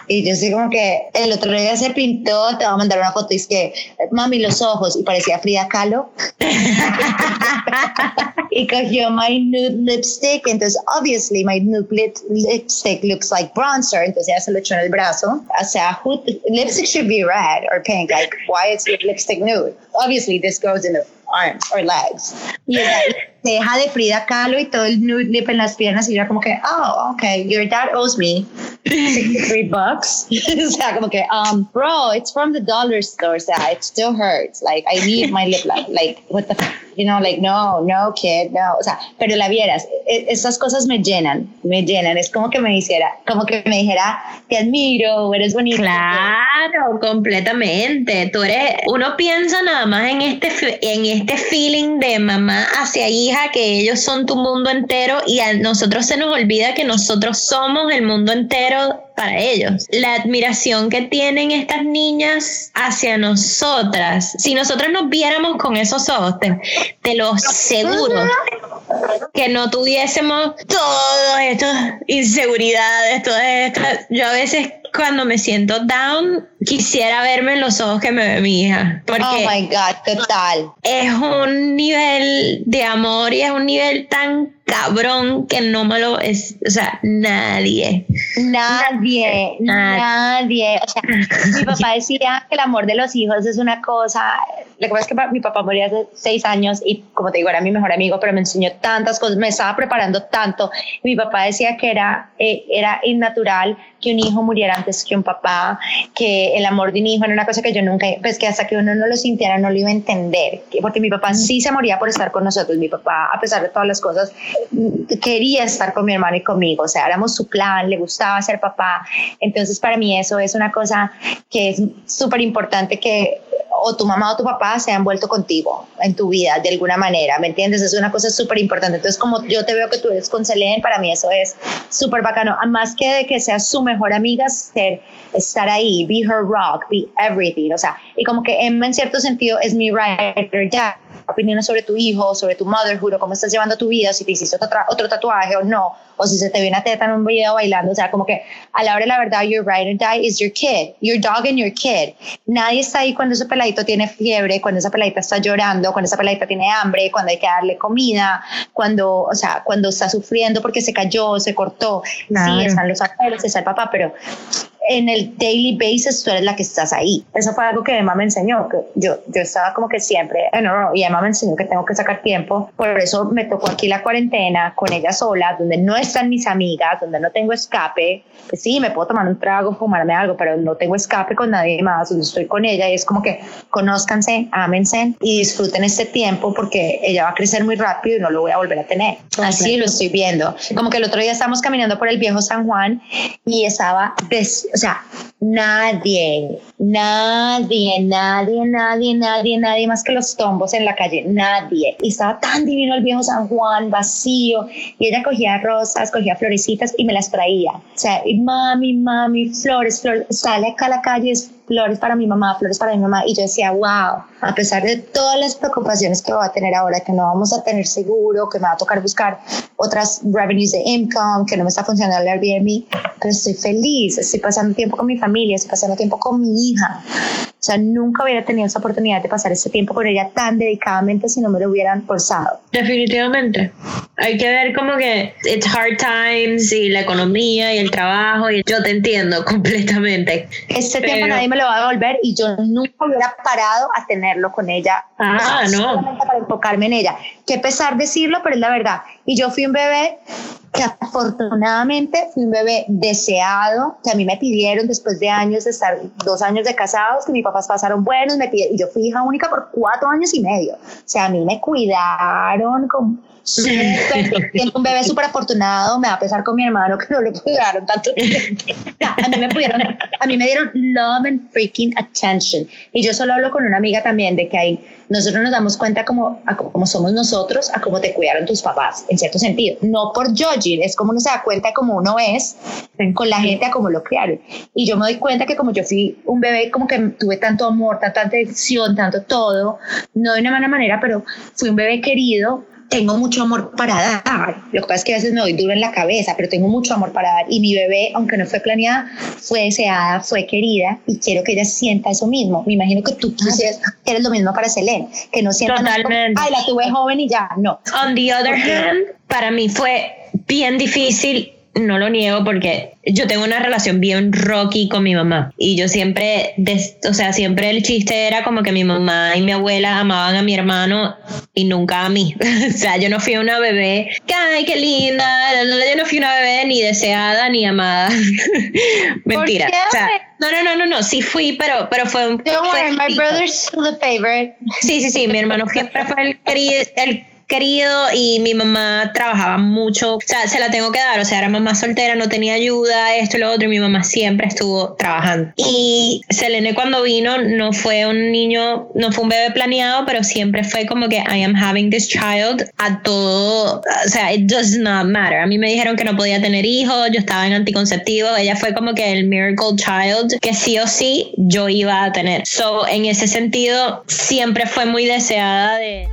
Y yo sí como que el otro día se pintó, te voy a mandar una foto y es que, mami, los ojos, y parecía Frida Kahlo. <laughs> y cogió my nude lipstick, entonces obviously my nude lipstick looks like bronzer, entonces ella se lo echó en el brazo. O sea, who, lipstick should be red or pink, like why is lipstick nude? Obviously this goes in the arms or legs. Y ella <laughs> deja de Frida Kahlo y todo el nude lip en las piernas y yo como que, oh, okay, your dad owes me 63 bucks. <laughs> o sea, como que, um, bro, it's from the dollar store, o sea, it still hurts. Like, I need my lip, like, what the you know, like, no, no, kid, no, o sea, pero la vieras, e, estas cosas me llenan, me llenan, es como que me hiciera, como que me dijera, te admiro, eres bonita. Claro, completamente, tú eres, uno piensa nada más en este, en este feeling de mamá hacia hija, que ellos son tu mundo entero y a nosotros se nos olvida que nosotros somos el mundo entero para ellos. La admiración que tienen estas niñas hacia nosotras, si nosotros nos viéramos con esos ojos, te, lo aseguro que no tuviésemos todas estas inseguridades, todas estas, yo a veces cuando me siento down, quisiera verme en los ojos que me ve mi hija. Porque oh my God, total. Es un nivel de amor y es un nivel tan cabrón que no me lo es, o sea, nadie. Nadie, nadie. O sea, mi <laughs> papá decía que el amor de los hijos es una cosa. Lo que pasa es que mi papá murió hace seis años y, como te digo, era mi mejor amigo, pero me enseñó tantas cosas, me estaba preparando tanto. Mi papá decía que era, eh, era innatural que un hijo muriera antes que un papá, que el amor de un hijo era una cosa que yo nunca, pues que hasta que uno no lo sintiera no lo iba a entender, porque mi papá sí se moría por estar con nosotros, mi papá, a pesar de todas las cosas, quería estar con mi hermano y conmigo, o sea, éramos su clan, le gustaba ser papá, entonces para mí eso es una cosa que es súper importante que o tu mamá o tu papá se han vuelto contigo en tu vida de alguna manera, ¿me entiendes? Es una cosa súper importante. Entonces, como yo te veo que tú eres con Selene, para mí eso es súper bacano. Más que de que seas su mejor amiga, ser, estar ahí, be her rock, be everything. O sea, y como que Emma en cierto sentido es mi writer ya opiniones sobre tu hijo, sobre tu motherhood, o cómo estás llevando tu vida, si te hiciste otro, otro tatuaje o no, o si se te viene una teta en un video bailando, o sea, como que a la hora de la verdad, your ride or die is your kid, your dog and your kid. Nadie está ahí cuando ese peladito tiene fiebre, cuando esa peladita está llorando, cuando esa peladita tiene hambre, cuando hay que darle comida, cuando, o sea, cuando está sufriendo porque se cayó, se cortó. Sí, están los abuelos, está el papá, pero en el daily basis tú eres la que estás ahí. Eso fue algo que Emma me enseñó, que yo, yo estaba como que siempre, eh, no, no, y Emma me enseñó que tengo que sacar tiempo, por eso me tocó aquí la cuarentena con ella sola, donde no están mis amigas, donde no tengo escape, pues sí, me puedo tomar un trago, fumarme algo, pero no tengo escape con nadie más, donde estoy con ella y es como que conózcanse, ámense y disfruten este tiempo porque ella va a crecer muy rápido y no lo voy a volver a tener. Así lo estoy viendo. Como que el otro día estábamos caminando por el viejo San Juan y estaba des o sea, nadie, nadie, nadie, nadie, nadie, nadie más que los tombos en la calle, nadie. Y estaba tan divino el viejo San Juan, vacío, y ella cogía rosas, cogía florecitas y me las traía. O sea, y mami, mami, flores, flores, sale acá a la calle, flores para mi mamá, flores para mi mamá. Y yo decía, wow, a pesar de todas las preocupaciones que va a tener ahora, que no vamos a tener seguro, que me va a tocar buscar otras revenues de income, que no me está funcionando el Airbnb, pero estoy feliz, estoy pasando tiempo con mi familia, estoy pasando tiempo con mi hija. O sea, nunca hubiera tenido esa oportunidad de pasar ese tiempo con ella tan dedicadamente si no me lo hubieran forzado. Definitivamente. Hay que ver como que it's hard times y la economía y el trabajo y yo te entiendo <laughs> completamente. Este tiempo nadie me lo va a devolver y yo nunca hubiera parado a tenerlo con ella. Ah, no. Solamente para enfocarme en ella. Qué pesar decirlo, pero es la verdad. Y yo fui un bebé que afortunadamente fui un bebé deseado, que a mí me pidieron después de años de estar dos años de casados, que mis papás pasaron buenos, me pidieron, y yo fui hija única por cuatro años y medio. O sea, a mí me cuidaron con <laughs> siento un bebé súper afortunado, me va a pesar con mi hermano que no lo cuidaron tanto tiempo. a mí me pudieron, a mí me dieron love and freaking attention. Y yo solo hablo con una amiga también de que hay, nosotros nos damos cuenta como, a como somos nosotros, a cómo te cuidaron tus papás, en cierto sentido. No por judging, es como uno se da cuenta como uno es con la gente a cómo lo criaron. Y yo me doy cuenta que como yo fui un bebé, como que tuve tanto amor, tanta atención, tanto todo, no de una mala manera, pero fui un bebé querido tengo mucho amor para dar. Lo que pasa es que a veces me doy duro en la cabeza, pero tengo mucho amor para dar. Y mi bebé, aunque no fue planeada, fue deseada, fue querida y quiero que ella sienta eso mismo. Me imagino que tú quisieras eres lo mismo para Selene, que no sienta, Totalmente. ay, la tuve joven y ya, no. On the other hand, para mí fue bien difícil no lo niego porque yo tengo una relación bien rocky con mi mamá y yo siempre, o sea, siempre el chiste era como que mi mamá y mi abuela amaban a mi hermano y nunca a mí. <laughs> o sea, yo no fui una bebé, ay, qué linda, yo no fui una bebé ni deseada ni amada. <laughs> Mentira. no, no, no, no, no, sí fui, pero, pero fue un... my brother's the favorite. Sí, sí, sí, mi hermano siempre fue el, el querido y mi mamá trabajaba mucho, o sea, se la tengo que dar, o sea, era mamá soltera, no tenía ayuda, esto y lo otro, y mi mamá siempre estuvo trabajando. Y Selene cuando vino no fue un niño, no fue un bebé planeado, pero siempre fue como que I am having this child a todo, o sea, it does not matter. A mí me dijeron que no podía tener hijos, yo estaba en anticonceptivo, ella fue como que el miracle child que sí o sí yo iba a tener. So, en ese sentido, siempre fue muy deseada de...